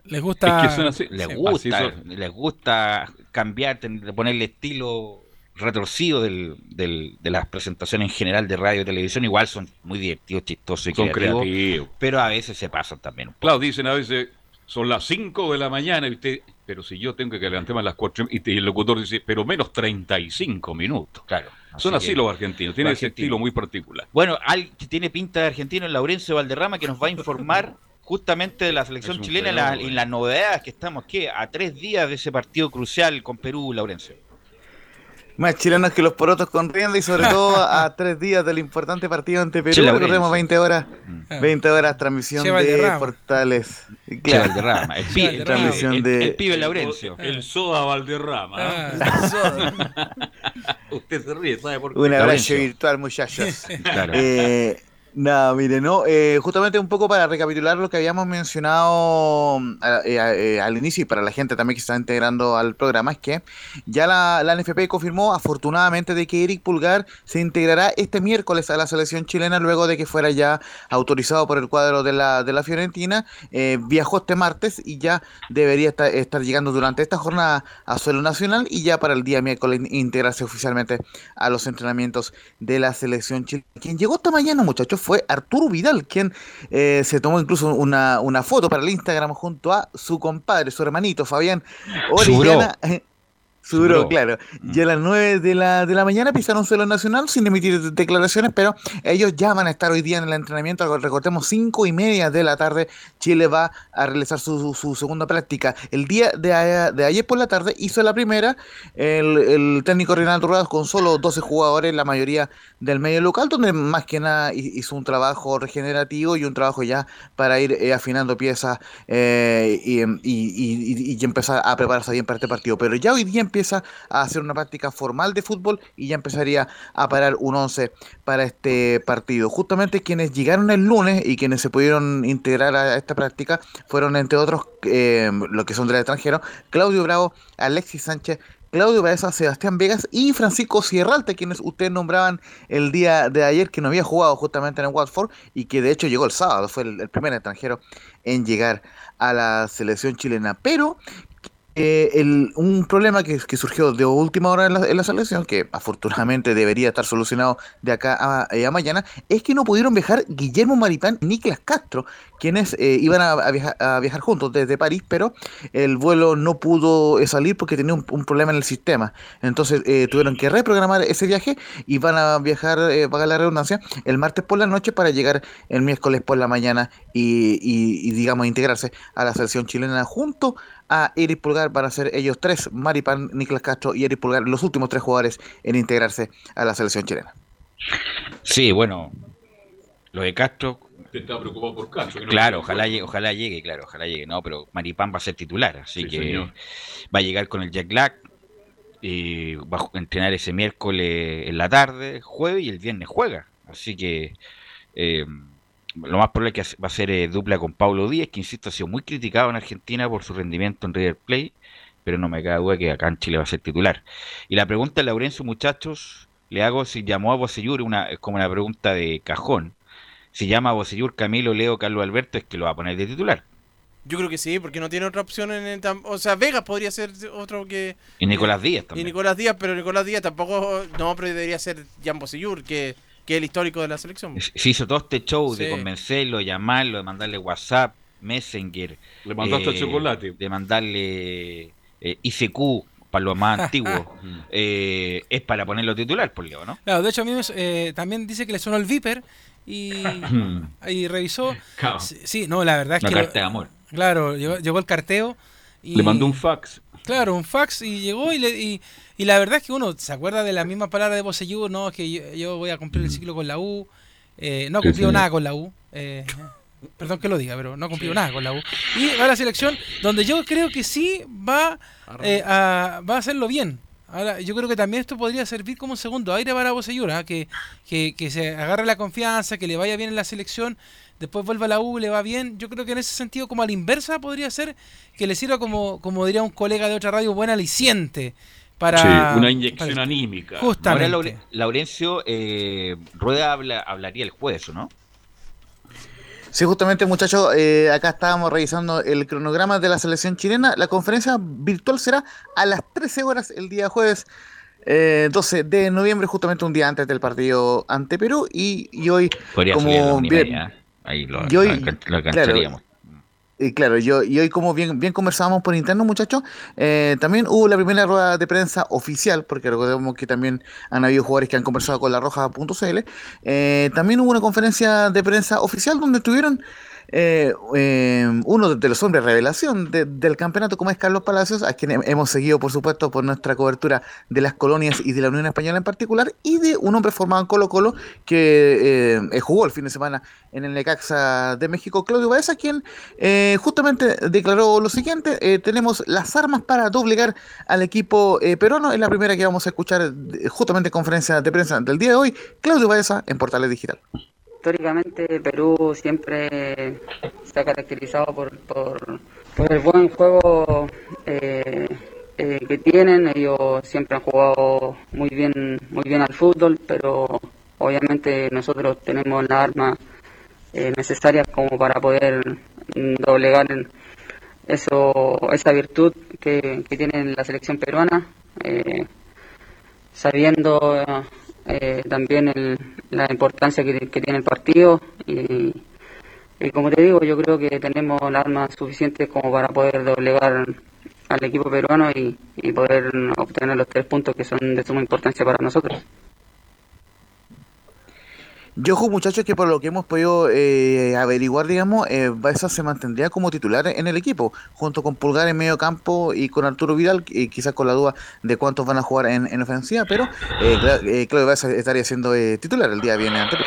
Les gusta. les gusta, les gusta cambiar, ponerle estilo retorcido del, del, de las presentaciones en general de radio y televisión, igual son muy divertidos, chistosos y creativos, pero a veces se pasan también. Claro, dicen a veces, son las 5 de la mañana, y usted, pero si yo tengo que levantarme a las 4, y el locutor dice, pero menos 35 minutos. Claro. Son así los argentinos, tienen ese estilo muy particular. Bueno, al que tiene pinta de argentino es Laurencio Valderrama, que nos va a informar justamente de la selección chilena y, las novedades que estamos, que A tres días de ese partido crucial con Perú, Laurencio. Más chilenos que los porotos con rienda y sobre todo a tres días del importante partido ante Perú. Recordemos 20 horas, 20 mm. horas transmisión de portales. Claro, Valderrama, el, pibe, transmisión de, el, pibe Laurencio. El, soda Valderrama. Ah, Usted se ríe, ¿sabe por qué? Un abrazo virtual, muchachos. claro. eh, no, mire, no, eh, justamente un poco para recapitular lo que habíamos mencionado eh, eh, al inicio y para la gente también que está integrando al programa, es que ya la, la, NFP confirmó afortunadamente de que Eric Pulgar se integrará este miércoles a la selección chilena luego de que fuera ya autorizado por el cuadro de la, de la Fiorentina. viajó este martes y ya debería estar, estar, llegando durante esta jornada a suelo nacional y ya para el día miércoles integrarse oficialmente a los entrenamientos de la selección chilena. Quien llegó esta mañana, muchachos, fue Arturo Vidal, quien eh, se tomó incluso una, una, foto para el Instagram junto a su compadre, su hermanito Fabián Orellana. Claro. Mm. Ya a las 9 de la, de la mañana pisaron suelo nacional sin emitir declaraciones, pero ellos ya van a estar hoy día en el entrenamiento. Recordemos, 5 y media de la tarde, Chile va a realizar su, su, segunda práctica. El día de, de, ayer por la tarde hizo la primera el, técnico Reinaldo Ruedas con solo 12 jugadores, la mayoría del medio local, donde más que nada hizo un trabajo regenerativo y un trabajo ya para ir eh, afinando piezas eh, y, y, y, empezar a prepararse bien para este partido. Pero ya hoy día empieza a hacer una práctica formal de fútbol y ya empezaría a parar un 11 para este partido. Justamente quienes llegaron el lunes y quienes se pudieron integrar a esta práctica fueron entre otros eh, los que son del extranjero, Claudio Bravo, Alexis Sánchez, Claudio Baeza, Sebastián Vegas y Francisco Sierralta, quienes ustedes nombraban el día de ayer, que no había jugado justamente en el Watford y que de hecho llegó el sábado, fue el primer extranjero en llegar a la selección chilena. Pero eh, el, un problema que, surgió de última hora en la, selección, que afortunadamente debería estar solucionado de acá a, eh, mañana, es que no pudieron viajar Guillermo Maripán y Nicolás Castro, quienes eh, iban a, viajar, juntos desde París, pero el vuelo no pudo salir porque tenía un, problema en el sistema. Entonces tuvieron que reprogramar ese viaje y van a viajar, pagar la redundancia, el martes por la noche para llegar el miércoles por la mañana y, y digamos, integrarse a la selección chilena junto a Eric Pulgar van a ser ellos tres, Maripan, Nicolás Castro y Eric Pulgar, los últimos tres jugadores en integrarse a la selección chilena. Sí, bueno, lo de Castro. Te está preocupado por Castro. claro, ojalá, llegue, ojalá llegue, claro, ojalá llegue. No, pero Maripán va a ser titular, así que va a llegar con el Jack Black. Y va a entrenar ese miércoles en la tarde, jueves y el viernes juega. Así que eh, lo más probable es que va a ser eh, dupla con Paulo Díaz, que insisto ha sido muy criticado en Argentina por su rendimiento en River Play, pero no me cabe duda que acá en Chile va a ser titular. Y la pregunta de Laurencio, muchachos, le hago si llamó a Bosellur, una, es como una pregunta de cajón. si llama a Bocellur, Camilo, Leo, Carlos Alberto, es que lo va a poner de titular. Yo creo que sí, porque no tiene otra opción en el O sea, Vegas podría ser otro que. Y Nicolás Díaz también. Y Nicolás Díaz, pero Nicolás Díaz tampoco. No, pero debería ser Jan Bosellur, que, que es el histórico de la selección. Se hizo todo este show de convencerlo, llamarlo, de mandarle WhatsApp, Messenger. Le mandaste el chocolate. De mandarle eh, ICQ para los más antiguos. eh, es para ponerlo titular, por Leo, ¿no? Claro, de hecho a mí eh, también dice que le sonó el Viper y, y revisó. Sí, no, la verdad es que. Carta de amor. Claro, llegó, el carteo. Y, le mandó un fax. Claro, un fax y llegó y, le, y, la verdad es que uno se acuerda de la misma palabra de Bosellú, no, es que yo, voy a cumplir el ciclo con la U. Eh, no ha cumplido nada con la U. Eh, perdón que lo diga, pero no ha cumplido nada con la U. Y va a la selección donde yo creo que sí va, eh, a, va a hacerlo bien. Ahora, yo creo que también esto podría servir como segundo aire para Bosellura, ¿ah? que, que, que se agarre la confianza, que le vaya bien en la selección, después vuelva a la U, le va bien. Yo creo que en ese sentido, como a la inversa, podría ser que le sirva como, como diría un colega de otra radio, buen aliciente. Para, una inyección anímica. Justamente. Ahora, Laurencio, eh, Rueda habla, hablaría el jueves, ¿no? Sí, justamente muchachos, eh, acá estábamos revisando el cronograma de la selección chilena. La conferencia virtual será a las 13 horas el día jueves. 12 eh, de noviembre, justamente un día antes del partido ante Perú. Y, y hoy, como bien, ¿eh? ahí lo, y hoy, lo, y claro, yo, y hoy como bien, bien conversábamos por interno, muchachos, eh, también hubo la primera rueda de prensa oficial, porque recordemos que también han habido jugadores que han conversado con la roja.cl, eh, también hubo una conferencia de prensa oficial donde estuvieron eh, eh, uno de los hombres revelación del campeonato, como es Carlos Palacios, a quien hemos seguido, por supuesto, por nuestra cobertura de las colonias y de la Unión Española en particular, y de un hombre formado en Colo Colo que eh, jugó el fin de semana en el Necaxa de México, Claudio Baeza, quien justamente declaró lo siguiente, tenemos las armas para doblegar al equipo peruano, es la primera que vamos a escuchar justamente en conferencia de prensa del día de hoy, Claudio Baeza en Portales Digital históricamente Perú siempre se ha caracterizado por, por, el buen juego eh, eh, que tienen. Ellos siempre han jugado muy bien, muy bien al fútbol, pero obviamente nosotros tenemos las armas eh, necesarias como para poder doblegar eso, esa virtud que, que tiene la selección peruana, sabiendo eh, también la importancia que, tiene el partido y, como te digo, yo creo que tenemos armas suficientes como para poder doblegar al equipo peruano y, y poder obtener los tres puntos que son de suma importancia para nosotros. Yo ojo muchachos que por lo que hemos podido eh, averiguar, digamos, eh, Baeza se mantendría como titular en el equipo, junto con Pulgar en medio campo y con Arturo Vidal, y quizás con la duda de cuántos van a jugar en, ofensiva, pero eh, eh Claudio Baeza estaría siendo eh, titular el día viene ante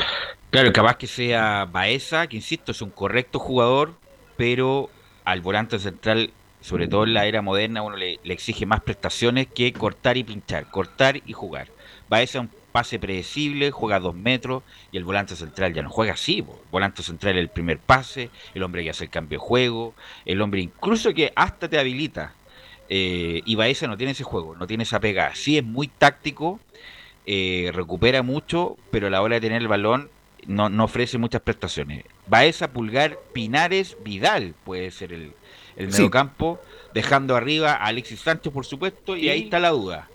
Claro, capaz que sea Baeza, que insisto, es un correcto jugador, pero al volante central, sobre todo en la era moderna, uno le, le exige más prestaciones que cortar y pinchar, cortar y jugar. Baeza es un pase predecible, juega a dos metros y el volante central ya no juega así. El volante central es el primer pase, el hombre que hace el cambio de juego, el hombre incluso que hasta te habilita. Eh, y Baeza no tiene ese juego, no tiene esa pegada. Sí es muy táctico, eh, recupera mucho, pero a la hora de tener el balón no, ofrece muchas prestaciones. Baeza, Pulgar, Pinares, Vidal puede ser el, el mediocampo, dejando arriba a Alexis Sánchez, por supuesto, y ahí está la duda.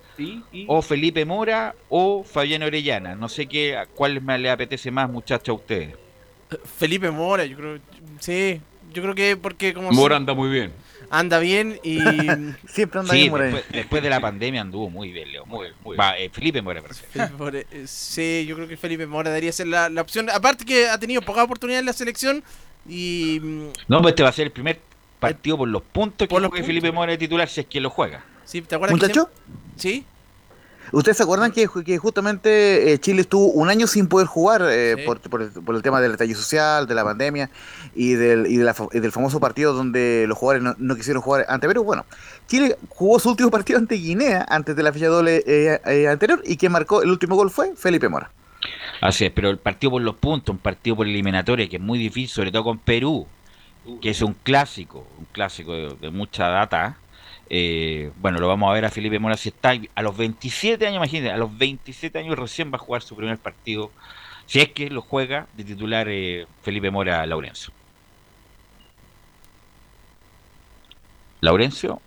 O Felipe Mora o Fabián Orellana. No sé qué, cuál me le apetece más, muchachos, a ustedes. Felipe Mora, yo creo. Sí, yo creo que porque como. Mora anda muy bien. Anda bien y. Siempre anda bien después, después, de la pandemia anduvo muy bien, Leo. Muy, muy Va, eh, Felipe Mora, eh, Sí, yo creo que Felipe Mora debería ser la, la opción. Aparte que ha tenido poca oportunidad en la selección y. Mm, no, pues este va a ser el primer partido por los puntos que, por que Felipe Mora de titular si es que lo juega. Sí, ¿te acuerdas? ¿Muchacho? Sí. ¿Ustedes se acuerdan que, justamente eh, Chile estuvo un año sin poder jugar eh, por, el, tema del detalle social, de la pandemia y del, y, del famoso partido donde los jugadores no, quisieron jugar ante Perú? Bueno, Chile jugó su último partido ante Guinea antes de la fecha doble eh, anterior y quien marcó el último gol fue Felipe Mora. Así es, pero el partido por los puntos, un partido por eliminatoria que es muy difícil, sobre todo con Perú, que es un clásico, un clásico de mucha data eh, bueno, lo vamos a ver a Felipe Mora si está a los 27 años, imagínense, a los 27 años recién va a jugar su primer partido Si es que lo juega de titular eh, Felipe Mora Laurencio. Laurencio.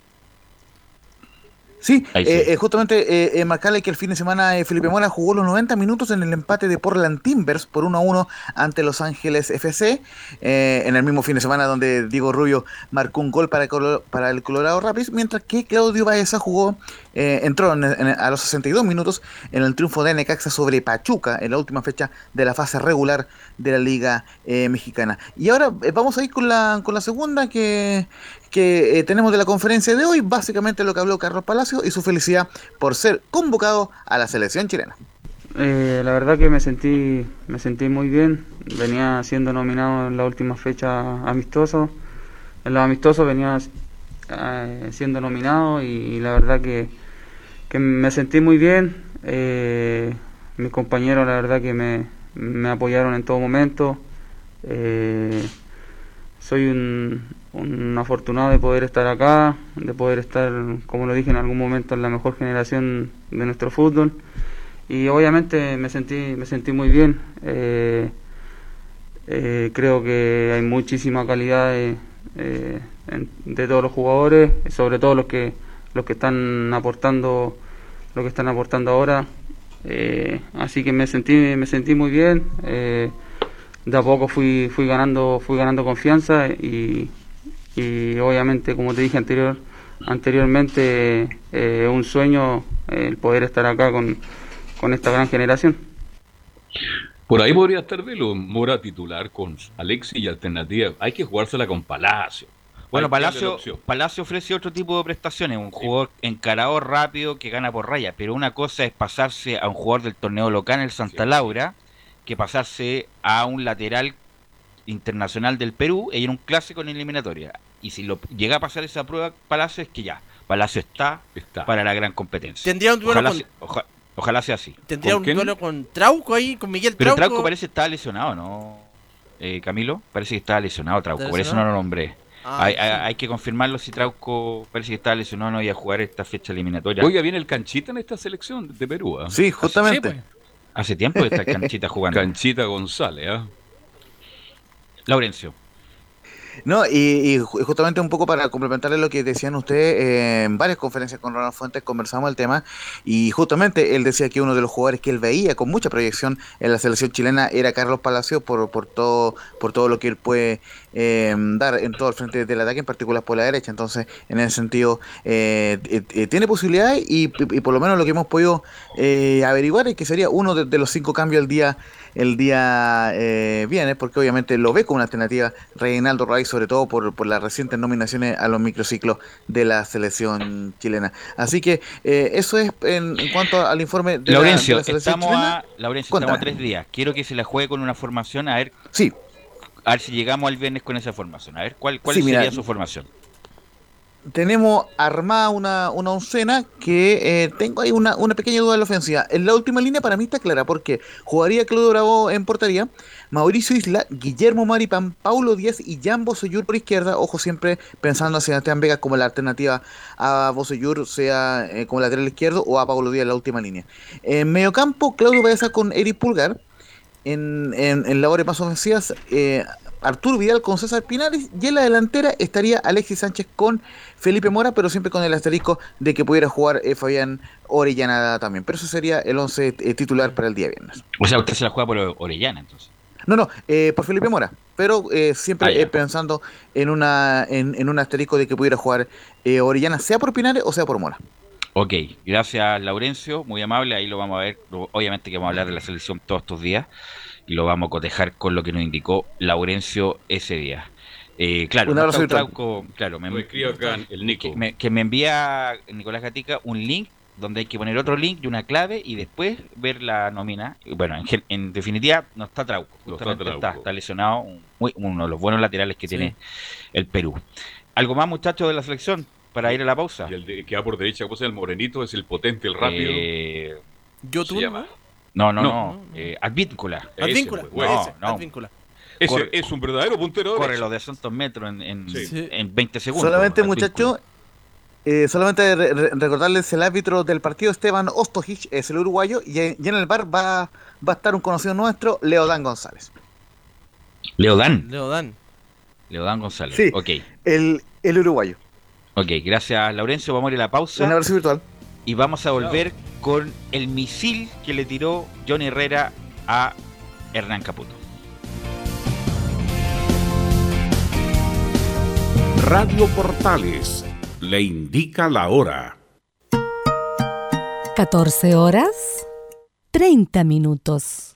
Sí, Ahí sí. eh, eh, justamente eh, marcarle que el fin de semana eh, Felipe Mora jugó los 90 minutos en el empate de Portland Timbers por 1 a 1 ante Los Ángeles FC, eh, en el mismo fin de semana donde Diego Rubio marcó un gol para, el Colorado Rapids, mientras que Claudio Baeza jugó, eh, entró en- en- a los 62 minutos en el triunfo de Necaxa sobre Pachuca en la última fecha de la fase regular de la Liga eh, Mexicana. Y ahora eh, vamos a ir con la, con la segunda que, que eh, tenemos de la conferencia de hoy, básicamente lo que habló Carlos Palacio y su felicidad por ser convocado a la selección chilena. Eh, la verdad que me sentí, me sentí muy bien. Venía siendo nominado en la última fecha amistoso. En los amistosos venía eh, siendo nominado y, la verdad que, que me sentí muy bien. Mis compañeros la verdad que me, me apoyaron en todo momento. Soy un, un afortunado de poder estar acá, de poder estar, como lo dije en algún momento, en la mejor generación de nuestro fútbol. Y obviamente me sentí, me sentí muy bien. Eh, eh, creo que hay muchísima calidad de, eh, de todos los jugadores, sobre todo los que los que están aportando, lo que están aportando ahora. Así que me sentí, me sentí muy bien. De a poco fui, fui ganando, fui ganando confianza y, y obviamente como te dije anterior, anteriormente eh, un sueño eh, el poder estar acá con, con esta gran generación. Por ahí podría estar Velo, Mora titular con Alexis y alternativa. Hay que jugársela con Palacio. Bueno, Palacio. Palacio ofrece otro tipo de prestaciones, un jugador encarado rápido que gana por raya, pero una cosa es pasarse a un jugador del torneo local en el Santa Laura que pasarse a un lateral internacional del Perú y en un clásico en eliminatoria. Y si lo llega a pasar esa prueba Palacio es que ya, Palacio está, para la gran competencia. Tendría un duelo ojalá, con- se- oja- ojalá sea así. Tendría ¿Con un quién? duelo con Trauco ahí, con Miguel Pero Trauco. Trauco parece que está lesionado, ¿no? Eh, Camilo, parece que está lesionado Trauco, ¿Está por eso no lo nombré. Ah, hay, sí. hay- hay que confirmarlo si Trauco parece que está lesionado no iba a jugar esta fecha eliminatoria. Oiga, viene el Canchita en esta selección de Perú. ¿ah? Sí, justamente. Hace, Hace tiempo que está el Canchita jugando. Canchita González, ¿ah? Laurencio. No, y, y ju- justamente un poco para complementarle lo que decían ustedes, en varias conferencias con Ronald Fuentes conversamos el tema y justamente él decía que uno de los jugadores que él veía con mucha proyección en la selección chilena era Carlos Palacios por, por todo por todo lo que él puede eh, dar en todo el frente del ataque, en particular por la derecha. Entonces, en ese sentido, eh, eh, eh, tiene posibilidades y, y por lo menos lo que hemos podido eh, averiguar es que sería uno de, de los cinco cambios el día el día eh, viene, porque obviamente lo ve como una alternativa Reinaldo Ray, sobre todo por, por las recientes nominaciones a los microciclos de la selección chilena. Así que eso es en, en cuanto al informe de la- Laurencio, de la, selección estamos chilena. a, Laurencio, estamos a tres días. Quiero que se la juegue con una formación, a ver. Sí. A ver si llegamos al viernes con esa formación. A ver, ¿cuál, cuál Sí, sería mira, su formación? tenemos armada una, una oncena que eh, tengo ahí una, una pequeña duda de la ofensiva. En la última línea para mí está clara porque jugaría Claudio Bravo en portería, Mauricio Isla, Guillermo Maripán, Paulo Díaz y Jan Bosellur por izquierda. Ojo siempre pensando a Sebastián Vega como la alternativa a Bosellur, sea eh, como lateral izquierdo o a Paulo Díaz en la última línea. En mediocampo, Claudio Baeza con Eric Pulgar. En, en, en labores más ofensivas, eh, Arturo Vidal con César Pinares y en la delantera estaría Alexis Sánchez con Felipe Mora, pero siempre con el asterisco de que pudiera jugar eh, Fabián Orellana también. Pero eso sería el 11 titular para el día viernes. O sea, usted se la juega por Orellana, entonces. No, no, eh, por Felipe Mora, pero eh, siempre Ah, eh, pensando en una en, en un asterisco de que pudiera jugar eh, Orellana, sea por Pinares o sea por Mora. Ok, gracias Laurencio, muy amable, ahí lo vamos a ver, obviamente que vamos a hablar de la selección todos estos días y lo vamos a cotejar con lo que nos indicó Laurencio ese día. Eh, claro, Un abrazo. Trauco, claro, me, acá el Nico. que me, que me envía Nicolás Gatica un link donde hay que poner otro link y una clave y después ver la nómina. Bueno, en, definitiva no está Trauco, No está justamente está, Trauco. está lesionado, un- muy- uno de los buenos laterales que tiene el Perú. ¿Algo más muchachos de la selección para ir a la pausa? Y el que va por derecha, ¿cómo se llama? el morenito? Es el potente, el rápido. Eh, ¿Yo ¿Se llama? No, no, No. no. Eh, Advíncula. Ese, Advíncula, pues, bueno. ese, no. Advíncula. Ese Corre- es un verdadero puntero Corre los de 200 metros en, en, Sí. en 20 segundos. Solamente muchachos, eh, solamente re- re- recordarles el árbitro del partido Esteban Ostojic, es el uruguayo, y, en- y en el bar va, va a estar un conocido nuestro, Leodán González. Leodán. Leodán. Leodán González. Sí, Ok. el, el uruguayo. Ok, gracias Laurencio. Vamos a ir a la pausa. Un abrazo virtual. Y vamos a volver con el misil que le tiró Johnny Herrera a Hernán Caputo. Radio Portales le indica la hora. 14 horas 30 minutos.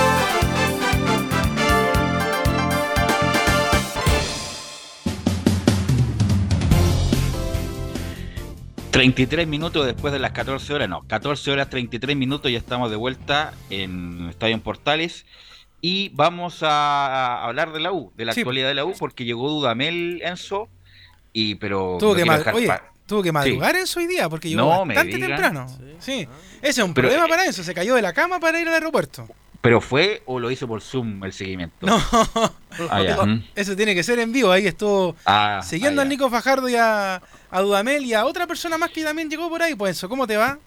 ...33 minutos después de las 14 horas, no, 14 horas 33 minutos, ya estamos de vuelta en Estadio en Portales y vamos a hablar de la U, de la Sí. actualidad de la U, porque llegó Dudamel Enzo, y pero... Tuvo que, oye, tuvo que Sí. madrugar Enzo hoy día porque llegó No bastante temprano. Sí. Ese es un Pero, problema eh, para Enzo. Se cayó de la cama para ir al aeropuerto. ¿Pero fue o lo hizo por Zoom el seguimiento? No. Ah. Eso- Mm. Eso tiene que ser en vivo. Ahí estuvo Ah, siguiendo ah, al Nico Fajardo y a, a Dudamel y a otra persona más que también llegó por ahí. Pues Enzo, ¿cómo te va?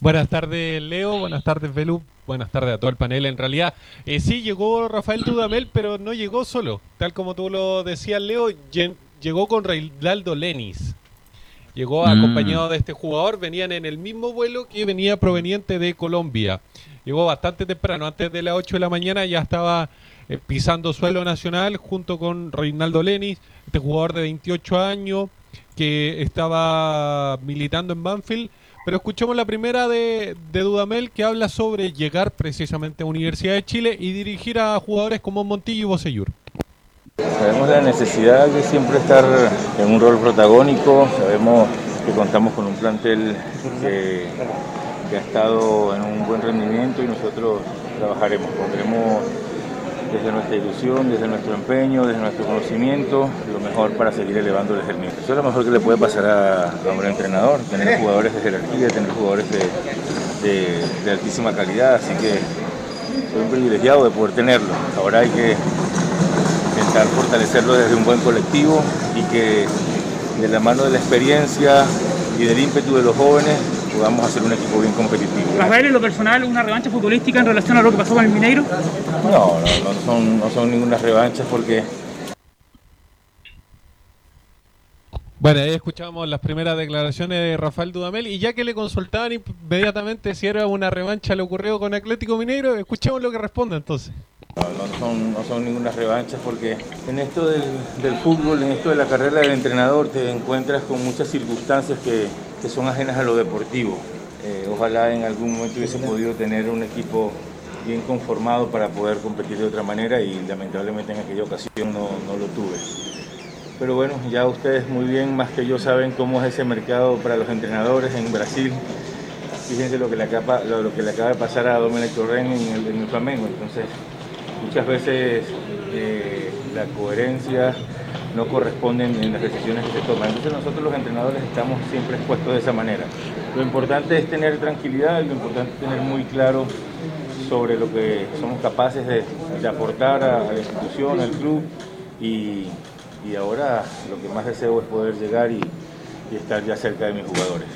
Buenas tardes, Leo. Buenas tardes, Belu. Buenas tardes a todo el panel. En realidad, eh, sí llegó Rafael Dudamel, pero no llegó solo. Tal como tú lo decías, Leo, lle- llegó con Reinaldo Lenis. Llegó Mm. acompañado de este jugador. Venían en el mismo vuelo que venía proveniente de Colombia. Llegó bastante temprano, antes de las 8 de la mañana ya estaba eh, pisando suelo nacional junto con Reinaldo Lenis, este jugador de 28 años que estaba militando en Banfield. Pero escuchemos la primera de, de Dudamel que habla sobre llegar precisamente a Universidad de Chile y dirigir a jugadores como Montillo y Bocellur. Sabemos la necesidad de siempre estar en un rol protagónico, sabemos que contamos con un plantel que, que ha estado en un buen rendimiento y nosotros trabajaremos, pondremos desde nuestra ilusión, desde nuestro empeño, desde nuestro conocimiento, lo mejor para seguir elevándoles el nivel. Eso es lo mejor que le puede pasar a, un entrenador, tener jugadores de jerarquía, tener jugadores de, de altísima calidad, así que soy un privilegiado de poder tenerlo. Ahora hay que intentar fortalecerlo desde un buen colectivo y que de la mano de la experiencia y del ímpetu de los jóvenes podamos hacer un equipo bien competitivo. ¿Rafael, en lo personal, una revancha futbolística en relación a lo que pasó con el Mineiro? No, no, no son, no son ninguna revancha porque Bueno, ahí escuchamos las primeras declaraciones de Rafael Dudamel y ya que le consultaban inmediatamente si era una revancha le ocurrió con Atlético Mineiro, escuchemos lo que responde entonces. No, son, ninguna revancha porque en esto del, fútbol, en esto de la carrera del entrenador te encuentras con muchas circunstancias que, son ajenas a lo deportivo. Eh, ojalá en algún momento hubiese podido tener un equipo bien conformado para poder competir de otra manera y lamentablemente en aquella ocasión no, lo tuve. Pero bueno, ya ustedes muy bien, más que yo, saben cómo es ese mercado para los entrenadores en Brasil. Fíjense lo que le acaba, lo, que le acaba de pasar a Domenic Torren en el, en el Flamengo. Entonces, muchas veces eh, la coherencia no corresponde en las decisiones que se toman. Entonces nosotros los entrenadores estamos siempre expuestos de esa manera. Lo importante es tener tranquilidad lo importante es tener muy claro sobre lo que somos capaces de, aportar a, la institución, al club y, y ahora lo que más deseo es poder llegar y, estar ya cerca de mis jugadores.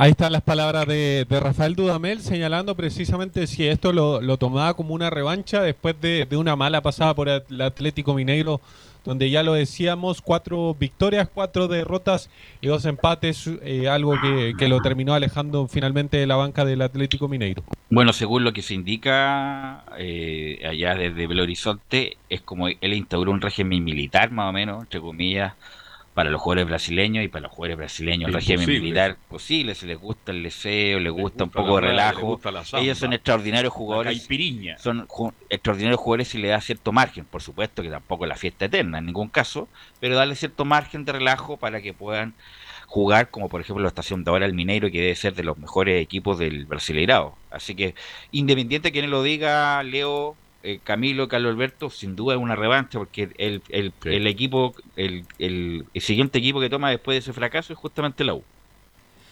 Ahí están las palabras de, Rafael Dudamel señalando precisamente si esto lo, tomaba como una revancha después de, una mala pasada por el Atlético Mineiro, donde ya lo decíamos, cuatro victorias, cuatro derrotas y dos empates, eh, algo que, lo terminó alejando finalmente de la banca del Atlético Mineiro. Bueno, según lo que se indica eh, allá desde Belo Horizonte, es como él instauró un régimen militar, más o menos, entre comillas, para los jugadores brasileños y para los jugadores brasileños el régimen militar posible, si les gusta el deseo, les, gusta, un poco de relajo. Ellos son extraordinarios jugadores. Son extraordinarios jugadores y le da cierto margen, por supuesto que tampoco es la fiesta eterna en ningún caso, pero darle cierto margen de relajo para que puedan jugar, como por ejemplo la estación de ahora el Mineiro, que debe ser de los mejores equipos del Brasileirao. Así que, independiente de quien lo diga, Leo, eh, Camilo, Carlos Alberto, sin duda es una revancha, porque el, el, el equipo, el, el, siguiente equipo que toma después de ese fracaso es justamente la U.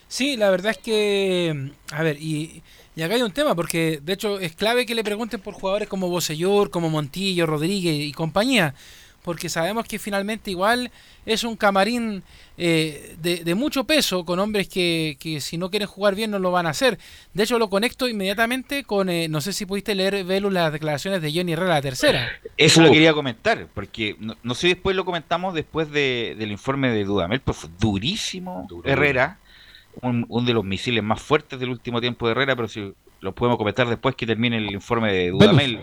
Sí, la verdad es que, a ver, y, y acá hay un tema, porque de hecho es clave que le pregunten por jugadores como Bosellur, como Montillo, Rodríguez y compañía porque sabemos que finalmente igual es un camarín eh, de, mucho peso con hombres que, que, si no quieren jugar bien no lo van a hacer. De hecho lo conecto inmediatamente con, eh, no sé si pudiste leer, Velus, las declaraciones de Johnny Herrera, la tercera. Eso lo quería comentar, porque no, sé si después lo comentamos después de, del informe de Dudamel, pues fue durísimo Herrera, un, de los misiles más fuertes del último tiempo de Herrera, pero si lo podemos comentar después que termine el informe de Dudamel.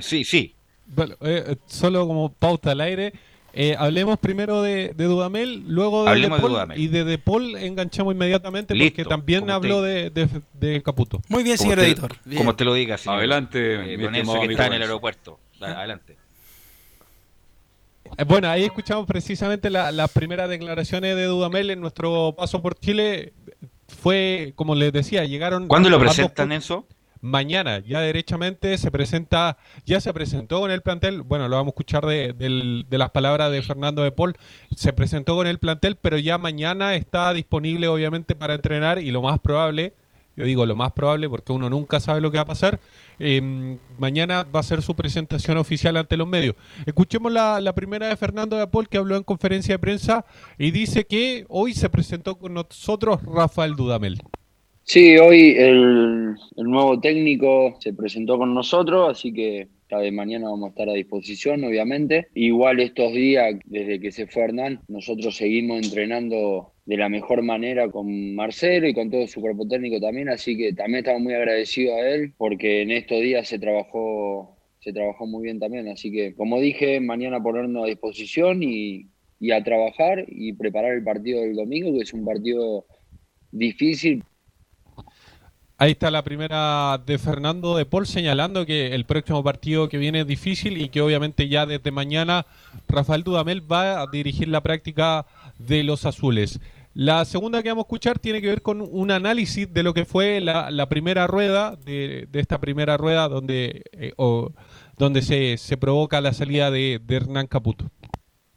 Sí, sí. Bueno, eh, solo como pauta al aire. Eh, hablemos primero de, Dudamel, luego de, de y de De Paul enganchamos inmediatamente porque también habló de, de, Caputo. Muy bien, señor editor. Como te lo digas. Adelante, eh, con eso que está en el aeropuerto. Adelante. Bueno, ahí escuchamos precisamente las primeras declaraciones de Dudamel en nuestro paso por Chile. Fue, como les decía, llegaron... ¿Cuándo lo presentan eso? Mañana ya derechamente se presenta, ya se presentó con el plantel, bueno, lo vamos a escuchar de, de, las palabras de Fernando de Paul, se presentó con el plantel, pero ya mañana está disponible obviamente para entrenar y lo más probable, yo digo lo más probable porque uno nunca sabe lo que va a pasar, em, mañana va a ser su presentación oficial ante los medios. Escuchemos la, la primera de Fernando de Paul que habló en conferencia de prensa y dice que hoy se presentó con nosotros Rafael Dudamel. Sí, hoy el, nuevo técnico se presentó con nosotros, así que de mañana vamos a estar a disposición, obviamente. Igual estos días, desde que se fue Hernán, nosotros seguimos entrenando de la mejor manera con Marcelo y con todo su cuerpo técnico también, así que también estamos muy agradecidos a él porque en estos días se trabajó, se trabajó muy bien también. Así que, como dije, mañana ponernos a disposición y, y a trabajar y preparar el partido del domingo, que es un partido difícil Ahí está la primera de Fernando de Paul señalando que el próximo partido que viene es difícil y que obviamente ya desde mañana Rafael Dudamel va a dirigir la práctica de los azules. La segunda que vamos a escuchar tiene que ver con un análisis de lo que fue la, primera rueda, de, esta primera rueda donde, eh, donde se, se, provoca la salida de, de Hernán Caputo.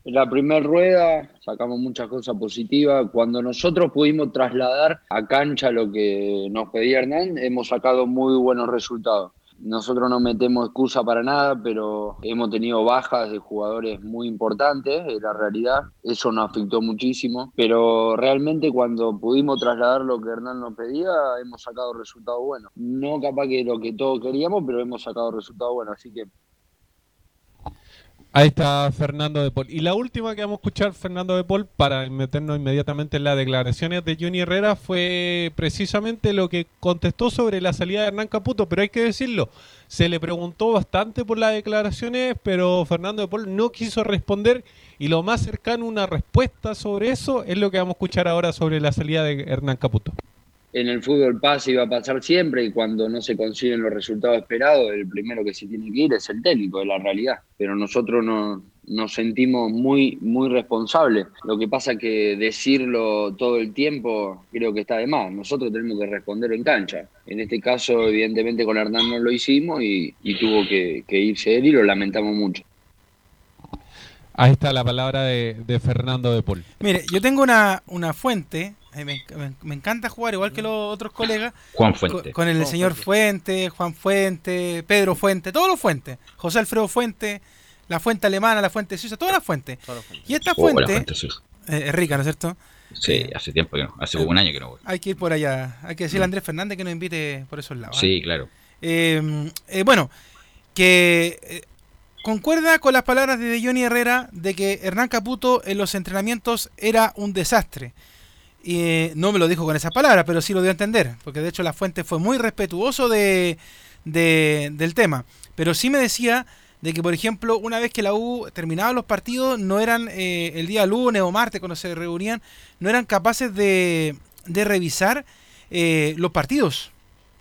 La primera rueda sacamos muchas cosas positivas. Cuando nosotros pudimos trasladar a cancha lo que nos pedía Hernán, hemos sacado muy buenos resultados. Nosotros no metemos excusa para nada, pero hemos tenido bajas de jugadores muy importantes, es la realidad. Eso nos afectó muchísimo. Pero realmente cuando pudimos trasladar lo que Hernán nos pedía, hemos sacado resultados buenos. No capaz que lo que todos queríamos, pero hemos sacado resultados buenos. Así que Ahí está Fernando de Paul. Y la última que vamos a escuchar, Fernando de Paul, para meternos inmediatamente en las declaraciones de Johnny Herrera, fue precisamente lo que contestó sobre la salida de Hernán Caputo. Pero hay que decirlo, se le preguntó bastante por las declaraciones, pero Fernando de Paul no quiso responder. Y lo más cercano a una respuesta sobre eso es lo que vamos a escuchar ahora sobre la salida de Hernán Caputo en el fútbol pasa y va a pasar siempre y cuando no se consiguen los resultados esperados, el primero que se tiene que ir es el técnico, de la realidad. Pero nosotros no, nos sentimos muy, muy responsables. Lo que pasa que decirlo todo el tiempo creo que está de más. Nosotros tenemos que responder en cancha. En este caso, evidentemente con Hernán no lo hicimos y, tuvo que, irse él y lo lamentamos mucho. Ahí está la palabra de, Fernando de Paul. Mire, yo tengo una, una fuente me, encanta jugar igual que los otros colegas. Juan Fuente. Con, el señor Fuente, Juan Fuente, Pedro Fuente, todos los Fuentes. José Alfredo Fuente, la fuente alemana, la fuente suiza, todas las fuentes. Y esta oh, fuente, eh, es rica, ¿no es cierto? Sí, eh, hace tiempo que no, hace como un año que no voy. Hay que ir por allá, hay que decirle a Andrés Fernández que nos invite por esos lados. Sí, ¿eh? claro. bueno, que concuerda con las palabras de Johnny Herrera de que Hernán Caputo en los entrenamientos era un desastre. Y eh, no me lo dijo con esas palabras, pero sí lo dio a entender, porque de hecho la fuente fue muy respetuoso de, del tema. Pero sí me decía de que, por ejemplo, una vez que la U terminaba los partidos, no eran eh, el día lunes o martes cuando se reunían, no eran capaces de, de revisar eh, los partidos,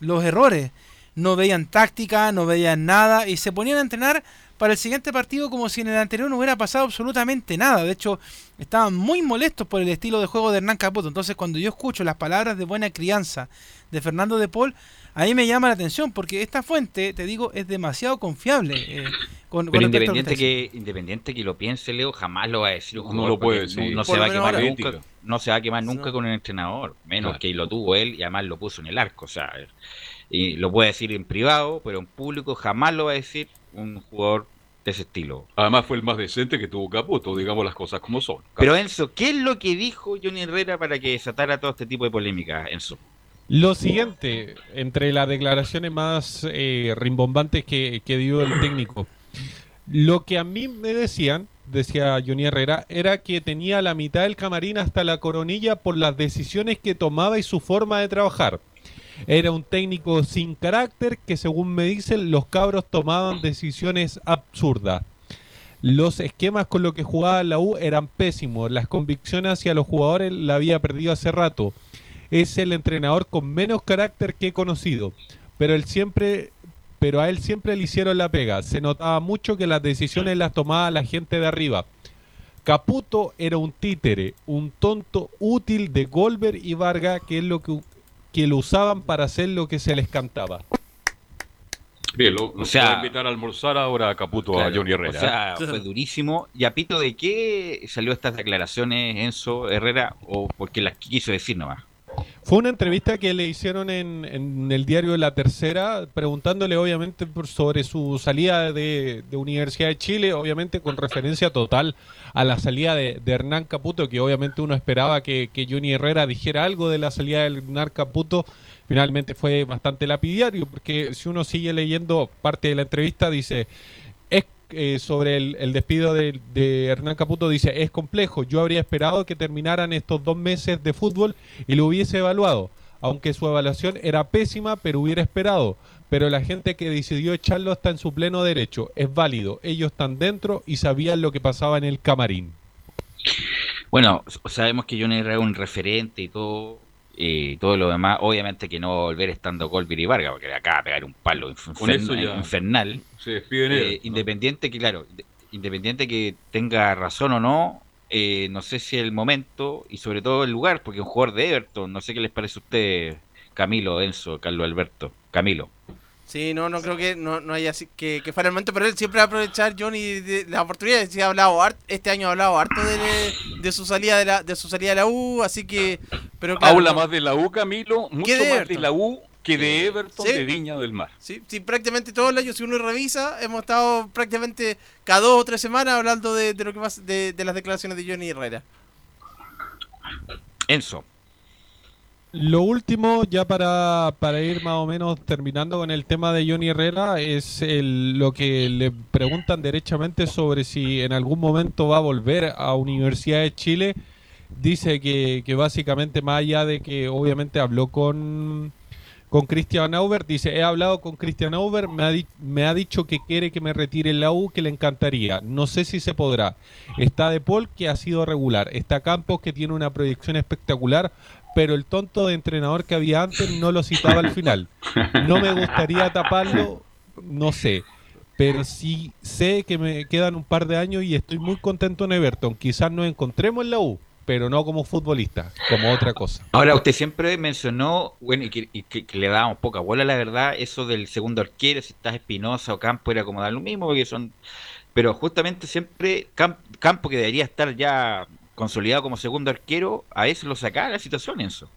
los errores. No veían táctica, no veían nada y se ponían a entrenar para el siguiente partido como si en el anterior no hubiera pasado absolutamente nada. De hecho, estaban muy molestos por el estilo de juego de Hernán Caputo. Entonces, cuando yo escucho las palabras de buena crianza de Fernando de Paul, ahí me llama la atención, porque esta fuente, te digo, es demasiado confiable. Eh, Pero independiente que, independiente que lo piense, Leo, jamás lo va a decir No lo puede decir. No, se va a quemar nunca, no se va a quemar nunca con un entrenador, menos que lo tuvo él y además lo puso en el arco. O sea, y lo puede decir en privado, pero en público jamás lo va a decir un jugador de ese estilo. Además fue el más decente que tuvo Caputo, digamos las cosas como son. Pero Enzo, ¿qué es lo que dijo Johnny Herrera para que desatara todo este tipo de polémica, Enzo? Lo siguiente, entre las declaraciones más eh, rimbombantes que, que dio el técnico, lo que a mí me decían, decía Johnny Herrera, era que tenía la mitad del camarín hasta la coronilla por las decisiones que tomaba y su forma de trabajar. Era un técnico sin carácter que según me dicen los cabros tomaban decisiones absurdas. Los esquemas con los que jugaba la U eran pésimos. Las convicciones hacia los jugadores la había perdido hace rato. Es el entrenador con menos carácter que he conocido. Pero él siempre pero a él siempre le hicieron la pega. Se notaba mucho que las decisiones las tomaba la gente de arriba. Caputo era un títere, un tonto útil de Goldberg y Vargas, que es lo que que lo usaban para hacer lo que se les cantaba. Bien, lo, o sea, a invitar a almorzar ahora a Caputo a Johnny Herrera. O sea, fue durísimo. ¿Y a Pito de qué salió estas declaraciones Enzo Herrera o porque las quiso decir nomás? Fue una entrevista que le hicieron en, el diario de La Tercera, preguntándole obviamente por, sobre su salida de, Universidad de Chile, obviamente con referencia total a la salida de, Hernán Caputo, que obviamente uno esperaba que, que, Johnny Herrera dijera algo de la salida de Hernán Caputo. Finalmente fue bastante lapidario, porque si uno sigue leyendo parte de la entrevista, dice, eh, sobre el, despido de, Hernán Caputo dice, es complejo, yo habría esperado que terminaran estos dos meses de fútbol y lo hubiese evaluado, aunque su evaluación era pésima, pero hubiera esperado. Pero la gente que decidió echarlo está en su pleno derecho, es válido, ellos están dentro y sabían lo que pasaba en el camarín. Bueno, sabemos que Johnny era un referente y todo, y todo lo demás, obviamente que no va a volver estando Colby y Vargas, porque acaba de pegar un palo infernal. Se despiden eh, independiente que, claro, independiente que tenga razón o no, eh, no sé si el momento y sobre todo el lugar, porque un jugador de Everton, no sé qué les parece a usted, Camilo, Enzo, Carlos Alberto, Camilo. Sí, no, no creo que no, no haya así que, que fuera el momento, pero él siempre va a aprovechar Johnny de la oportunidad. Sí, ha hablado este año ha hablado harto de, de su salida de la de su salida de la U, así que pero claro, Habla no- más de la U, Camilo, mucho más de la U que de Everton Sí. de Viña del Mar. Sí, sí, prácticamente todo el año, si uno revisa, hemos estado prácticamente cada dos o tres semanas hablando de, de lo que pasa, de, de las declaraciones de Johnny Herrera. Enzo. Lo último, ya para, para ir más o menos terminando con el tema de Johnny Herrera, es el- lo que le preguntan derechamente sobre si en algún momento va a volver a Universidad de Chile. Dice que, que básicamente, más allá de que obviamente habló con, con Christian Auber, dice, he hablado con Christian Auber, me ha, dicho que quiere que me retire la U, que le encantaría. No sé si se podrá. Está De Paul, que ha sido regular. Está Campos, que tiene una proyección espectacular, pero el tonto de entrenador que había antes no lo citaba al final. No me gustaría taparlo, no sé. Pero sí sé que me quedan un par de años y estoy muy contento en Everton. Quizás nos encontremos en la U, pero no como futbolista, como otra cosa. Ahora, usted siempre mencionó, bueno, y que, y que- que le dábamos poca bola, la verdad, eso del segundo arquero, si estás Espinosa o Campo, era como dar lo mismo, porque son... Pero justamente siempre Cam- Campo, que debería estar ya consolidado como segundo arquero, a eso lo sacaba la situación, Enzo.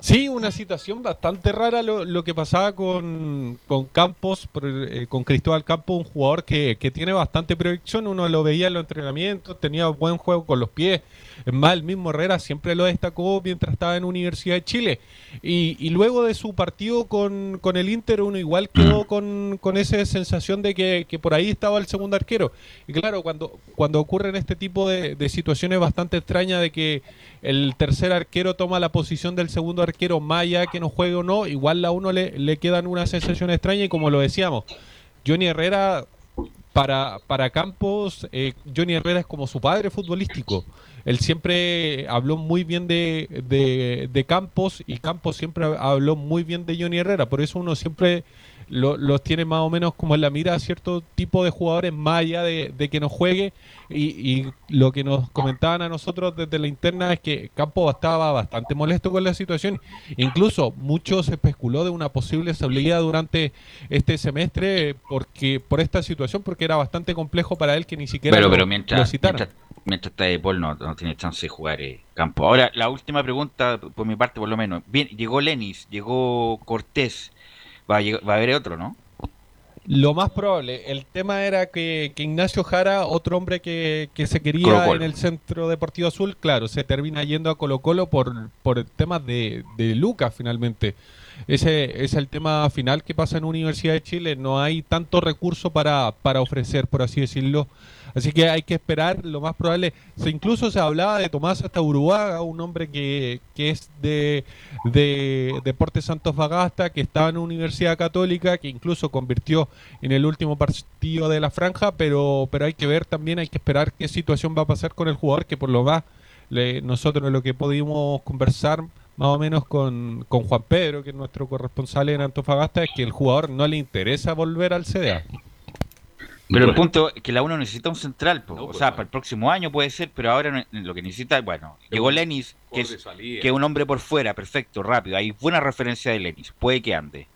Sí, una situación bastante rara lo, lo que pasaba con, con Campos, eh, con Cristóbal Campos, un jugador que, que tiene bastante proyección, uno lo veía en los entrenamientos, tenía buen juego con los pies, es más, el mismo Herrera siempre lo destacó mientras estaba en Universidad de Chile, y, y luego de su partido con, con el Inter, uno igual quedó con, con esa sensación de que, que por ahí estaba el segundo arquero, y claro, cuando, cuando ocurren este tipo de, de situaciones bastante extrañas de que el tercer arquero toma la posición del segundo arquero, más allá que no juegue o no, igual a uno le, le quedan una sensación extraña y como lo decíamos, Johnny Herrera para, para Campos, eh, Johnny Herrera es como su padre futbolístico. Él siempre habló muy bien de, de, Campos y Campos siempre habló muy bien de Johnny Herrera. Por eso uno siempre lo- los tiene más o menos como en la mira a cierto tipo de jugadores más allá de, que no juegue. Y, y lo que nos comentaban a nosotros desde la interna es que Campos estaba bastante molesto con la situación. Incluso mucho se especuló de una posible salida durante este semestre porque por esta situación, porque era bastante complejo para él que ni siquiera Pero, lo, pero lo mientras, citaran. mientras, mientras está de Paul no, no tiene chance de jugar eh, Campo. Ahora, la última pregunta, por mi parte por lo menos. Bien, llegó Lenis, llegó Cortés, va a, va a haber otro, ¿no? Lo más probable, el tema era que, que Ignacio Jara, otro hombre que, que se quería en el Centro Deportivo Azul, claro, se termina yendo a Colo Colo por, por temas de, de Lucas finalmente. Ese es el tema final que pasa en Universidad de Chile, no hay tanto recurso para, para ofrecer, por así decirlo. Así que hay que esperar, lo más probable, se incluso se hablaba de Tomás hasta Uruguaga, un hombre que, que es de, de Deportes Santos Bagasta, que estaba en Universidad Católica, que incluso convirtió en el último partido de la franja, pero, pero hay que ver también, hay que esperar qué situación va a pasar con el jugador, que por lo más nosotros lo que pudimos conversar más o menos con, con Juan Pedro, que es nuestro corresponsal en Antofagasta, es que el jugador no le interesa volver al CDA. Pero el punto es que la uno necesita un central, po. o sea, para el próximo año puede ser, pero ahora lo que necesita, bueno, llegó Lenis, que es, que es un hombre por fuera, perfecto, rápido, hay buena referencia de Lenis, puede que ande.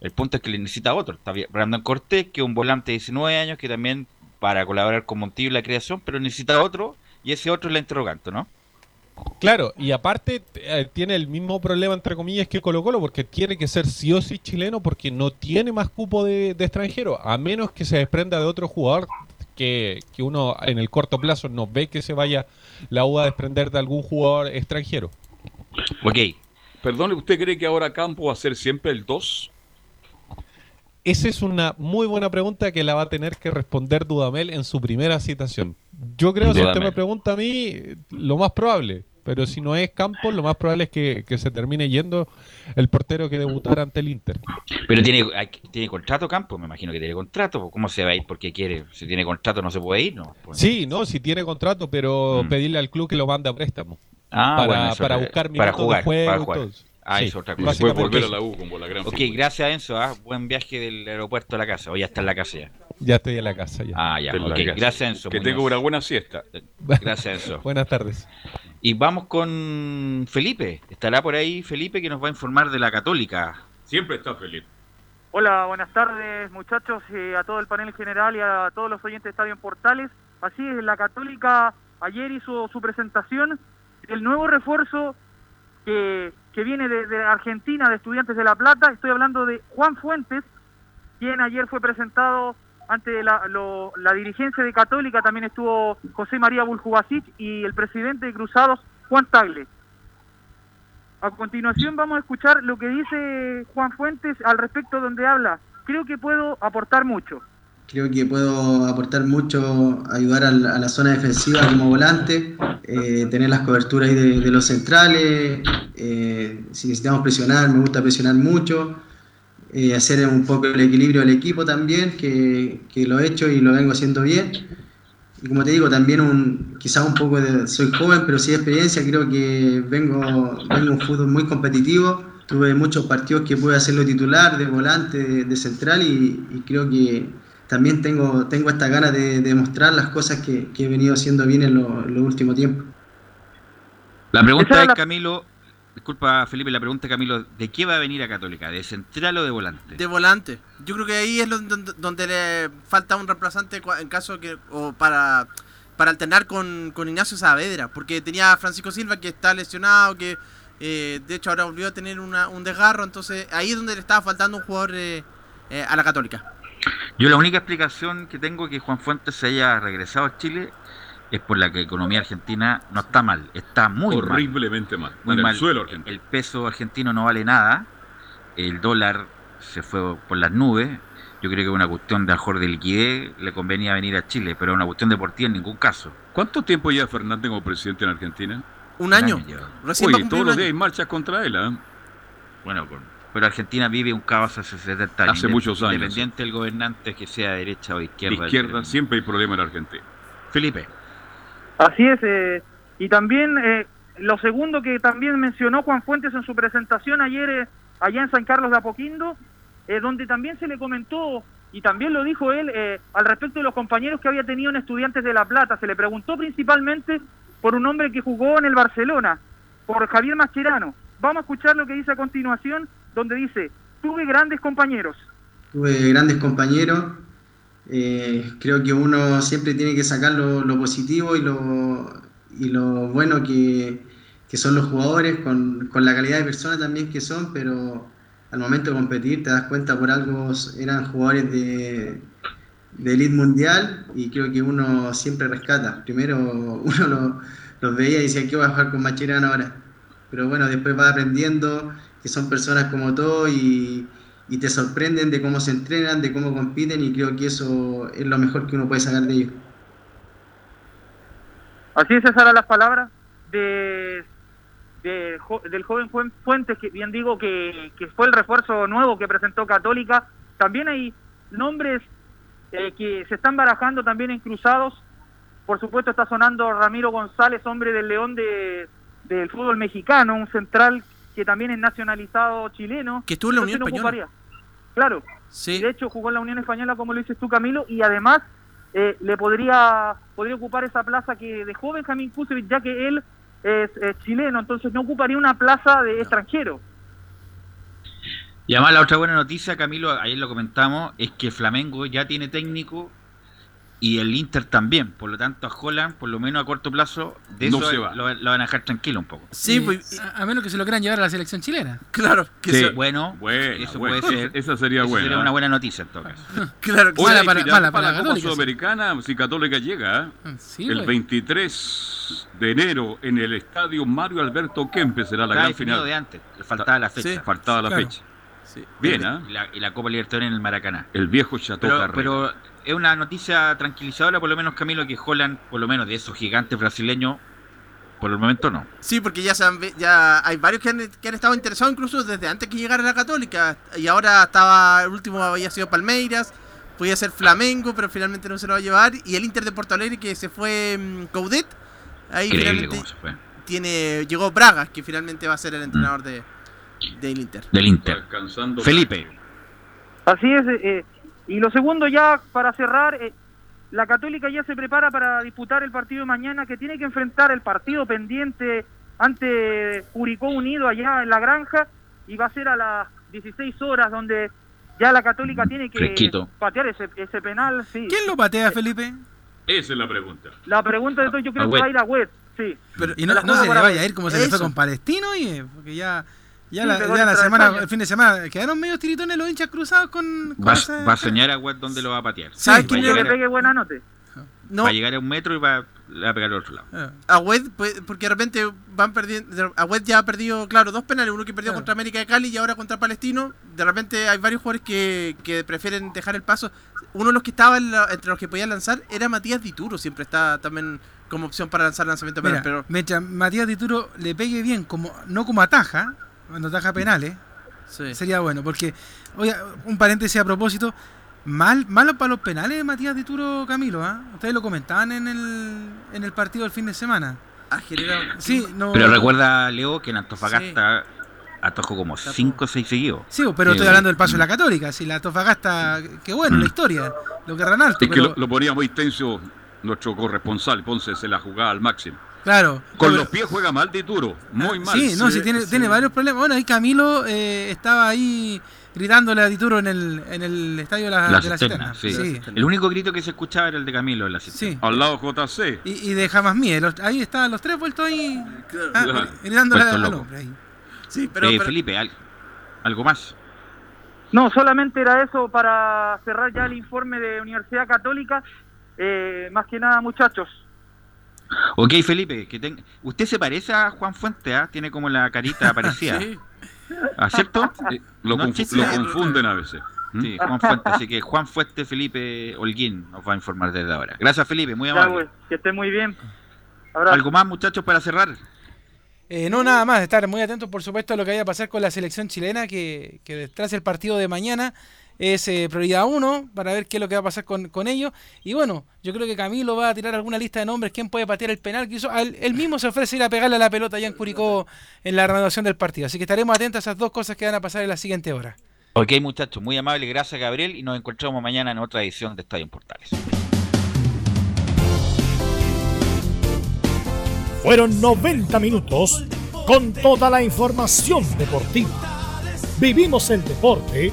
El punto es que le necesita otro, está bien, Brandon Cortés, que es un volante de 19 años, que también para colaborar con Montillo en la creación, pero necesita otro, y ese otro es la interrogante, ¿no? Claro, y aparte eh, tiene el mismo problema, entre comillas, que Colo Colo, porque tiene que ser sí o sí chileno, porque no tiene más cupo de, de extranjero, a menos que se desprenda de otro jugador que, que uno en el corto plazo no ve que se vaya la U a desprender de algún jugador extranjero. Ok. Perdón, ¿usted cree que ahora Campo va a ser siempre el 2? Esa es una muy buena pregunta que la va a tener que responder Dudamel en su primera citación. Yo creo, si usted me pregunta a mí, lo más probable. Pero si no es Campos, lo más probable es que, que se termine yendo el portero que debutara ante el Inter. Pero tiene, hay- tiene contrato Campo, me imagino que tiene contrato, po. ¿cómo se va a ir? Porque quiere, si tiene contrato no se puede ir, ¿no? Pues- Sí, no, si tiene contrato, pero pedirle al club que lo mande a préstamo. Ah, para, bueno, eso para buscar para jugar, de juego para jugar. eso. Ah, Sí, es otra cosa. Después volver a la U como la gran Ok, figura. gracias Enzo. ah, Buen viaje del aeropuerto a la casa. O ya está en la casa ya. Ya estoy en la casa ya. Ah, ya. Gracias Enzo. Que Muñoz. tenga una buena siesta. Gracias Enzo. Buenas tardes. Y vamos con Felipe. Estará por ahí Felipe que nos va a informar de la Católica. Siempre está feliz. Hola, buenas tardes muchachos, eh, a todo el panel general y a todos los oyentes de Estadio en Portales. Así es, la Católica ayer hizo su presentación del nuevo refuerzo que, que viene de, de Argentina, de Estudiantes de La Plata. Estoy hablando de Juan Fuentes, quien ayer fue presentado ante la, lo- la dirigencia de Católica. También estuvo José María Buljubasic y el presidente de Cruzados, Juan Tagle. A continuación vamos a escuchar lo que dice Juan Fuentes al respecto donde habla. Creo que puedo aportar mucho. Creo que puedo aportar mucho, ayudar al- a la, zona defensiva como volante, eh, tener las coberturas de, de los centrales, eh, si necesitamos presionar, me gusta presionar mucho, eh, hacer un poco el equilibrio del equipo también, que, que lo he hecho y lo vengo haciendo bien. Y como te digo, también un, quizás un poco de, soy joven, pero sí de experiencia, creo que vengo, vengo de un fútbol muy competitivo, tuve muchos partidos que pude hacerlo titular, de volante, de, de central y, y creo que también tengo, tengo esta gana de, de mostrar las cosas que, que he venido haciendo bien en lo- los últimos tiempos. La pregunta es, Camilo, disculpa Felipe, la pregunta Camilo, ¿de qué va a venir a Católica? ¿De central o de volante? De volante. Yo creo que ahí es donde, donde le falta un reemplazante en caso que o para para alternar con, con Ignacio Saavedra, porque tenía a Francisco Silva que está lesionado, que eh, de hecho ahora volvió a tener una- un desgarro, entonces ahí es donde le estaba faltando un jugador eh, eh, a la Católica. Yo la única explicación que tengo que Juan Fuentes se haya regresado a Chile es por la que la economía argentina no está mal, está muy mal. Horriblemente mal. Muy el mal. suelo argentino. El peso argentino no vale nada, el dólar se fue por las nubes. Yo creo que una cuestión de mejor de liquidez, le convenía venir a Chile, pero una cuestión deportiva en ningún caso. ¿Cuánto tiempo lleva Fernández como presidente en Argentina? Un año. Recién Oye, todos un los año. días hay marchas contra él, ¿ah? Bueno, con- pero Argentina vive un caos hace 70 años. Hace muchos años, Independiente del gobernante que sea de derecha o izquierda. Izquierda, siempre hay problema en Argentina. Felipe. Así es. eh, y también eh, lo segundo que también mencionó Juan Fuentes en su presentación ayer eh, allá en San Carlos de Apoquindo, eh, donde también se le comentó, y también lo dijo él, eh, al respecto de los compañeros que había tenido en Estudiantes de La Plata. Se le preguntó principalmente por un hombre que jugó en el Barcelona, por Javier Mascherano. Vamos a escuchar lo que dice a continuación, donde dice, tuve grandes compañeros. Tuve grandes compañeros, eh, creo que uno siempre tiene que sacar lo, positivo y lo, y lo bueno que, que son los jugadores, con, con la calidad de personas también que son, pero al momento de competir te das cuenta por algo eran jugadores de, de elite mundial y creo que uno siempre rescata. Primero uno lo- los veía y decía, ¿qué voy a jugar con Macherano ahora? Pero bueno, después vas aprendiendo que son personas como todo y, y te sorprenden de cómo se entrenan, de cómo compiten y creo que eso es lo mejor que uno puede sacar de ellos. Así es, esas eran las palabras de, del joven Fuen- Fuentes, que bien digo que, que fue el refuerzo nuevo que presentó Católica. También hay nombres eh, que se están barajando también en Cruzados. Por supuesto está sonando Ramiro González, hombre del León de, del fútbol mexicano, un central que también es nacionalizado chileno. Que estuvo en la Unión no Española. ocuparía. Claro. De hecho, jugó en la Unión Española, como lo dices tú, Camilo, y además eh, le podría podría ocupar esa plaza que dejó Benjamín Kusevich, ya que él es, es chileno, entonces no ocuparía una plaza de extranjero. Y además la otra buena noticia, Camilo, ayer lo comentamos, es que Flamengo ya tiene técnico y el Inter también. Por lo tanto, a Holland, por lo menos a corto plazo, de No eso se va. Lo, lo van a dejar tranquilo un poco. Sí, Eh, pues, a, a menos que se lo quieran llevar a la selección chilena. Claro, que Sí. bueno, Buena, eso buena. puede ser. Esa sería Eso buena. sería una buena noticia en todo caso. Claro, Oye, Mala para- mala para para la Copa Católica, sí. Sudamericana, si Católica llega, ¿eh? Sí, el pues. 23 de enero en el estadio Mario Alberto Kempes será la gran final. de antes, faltaba la fecha. Sí, faltaba la Claro. fecha. Bien, ¿ah? y, la, y la Copa Libertadores en el Maracaná. El viejo Chateau pero es una noticia tranquilizadora, por lo menos Camilo, que Holland, por lo menos de esos gigantes brasileños, por el momento no. Sí, porque ya, se han ve- ya hay varios que han, que han estado interesados incluso desde antes que llegara la Católica. Y ahora estaba, el último había sido Palmeiras, podía ser Flamengo, pero finalmente no se lo va a llevar. Y el Inter de Porto Alegre que se fue mm, Coudet. Ahí Increíble finalmente cómo se fue. tiene, llegó Braga, que finalmente va a ser el entrenador de, del Inter. Del Inter. Felipe. Así es. eh, y lo segundo ya para cerrar, eh, la Católica ya se prepara para disputar el partido de mañana que tiene que enfrentar el partido pendiente ante Curicó Unido allá en la granja y va a ser a las 16 horas donde ya la Católica tiene que Fresquito. patear ese, ese penal. Sí. ¿Quién lo patea, Felipe? Esa es la pregunta. La pregunta de todo yo creo que va a ir a web, sí. Y no, no se le vaya a ir como se le fue con Palestino, y porque ya, ya, Sí, la, ya semana, el fin de semana quedaron medio tiritones los hinchas cruzados con, con Va, a soñar a Web dónde lo va a patear. ¿Sabes va, quién le llegar, pegue buena nota? No. va a llegar a un metro y va, le va a pegar al otro lado. A Wed, pues, porque de repente van perdiendo. A Wed ya ha perdido, claro, dos penales. Uno que perdió contra América de Cali y ahora contra Palestino. De repente hay varios jugadores que, que prefieren dejar el paso. Uno de los que estaba en la- entre los que podían lanzar era Matías Dituro. Siempre está también como opción para lanzar lanzamiento penal. Mira, Pero mientras Matías Dituro le pegue bien, como no como ataja, cuando ataja penales, sería bueno. Porque, oye, un paréntesis a propósito, mal, malo para los penales Matías Dituro Camilo, ¿ah? Ustedes lo comentaban en el, en el partido del fin de semana. generado. Sí, no. Pero recuerda, Leo, que en Antofagasta atajó como 5 o 6 seguidos. Sí, pero estoy Eh, hablando del paso de la Católica. Si la Tofagasta, qué bueno, Mm. la historia, lo que Ranalto. Es que lo, lo ponía muy tenso nuestro corresponsal, Ponce se la jugaba al máximo. Claro. Con Pero- los pies juega mal de duro, muy mal. Sí, no, sí, tiene, tiene varios problemas. Bueno, ahí Camilo eh, estaba ahí gritándole a Dituro en el, en el estadio de la, La de la cisterna, cisterna. sí. Sí. El único grito que se escuchaba era el de Camilo en la cisterna. Sí. Al lado JC. Y, y de Jamás Mie, los- ahí estaban los tres vueltos ahí ah, Claro. gritándole al loco. hombre ahí. Sí, Eh, Felipe, al- ¿algo más? No, solamente era eso para cerrar ya el informe de Universidad Católica. Eh, más que nada, muchachos. Ok, Felipe, que ten- usted se parece a Juan Fuente, ¿ah? Tiene como la carita parecida. Sí. ¿Ah, ¿Cierto? Eh, Lo, No, confu- lo confunden a veces. ¿Mm? Sí, Juan Fuente. Así que Juan Fuente Felipe Holguín nos va a informar desde ahora. Gracias, Felipe, muy Ya, amable. que esté muy bien. Abrazo. ¿Algo más, muchachos, para cerrar? Eh, no, nada más, estar muy atentos, por supuesto, a lo que vaya a pasar con la selección chilena, que, que tras el partido de mañana es eh, prioridad uno, para ver qué es lo que va a pasar con, con ellos. Y bueno, yo creo que Camilo va a tirar alguna lista de nombres, quién puede patear el penal, que hizo, él, él mismo se ofrece ir a pegarle a la pelota allá en Curicó en la renovación del partido. Así que estaremos atentos a esas dos cosas que van a pasar en la siguiente hora. Ok, muchachos, muy amable, gracias, Gabriel, y nos encontramos mañana en otra edición de Estadio Portales. Fueron 90 minutos con toda la información deportiva. Vivimos el deporte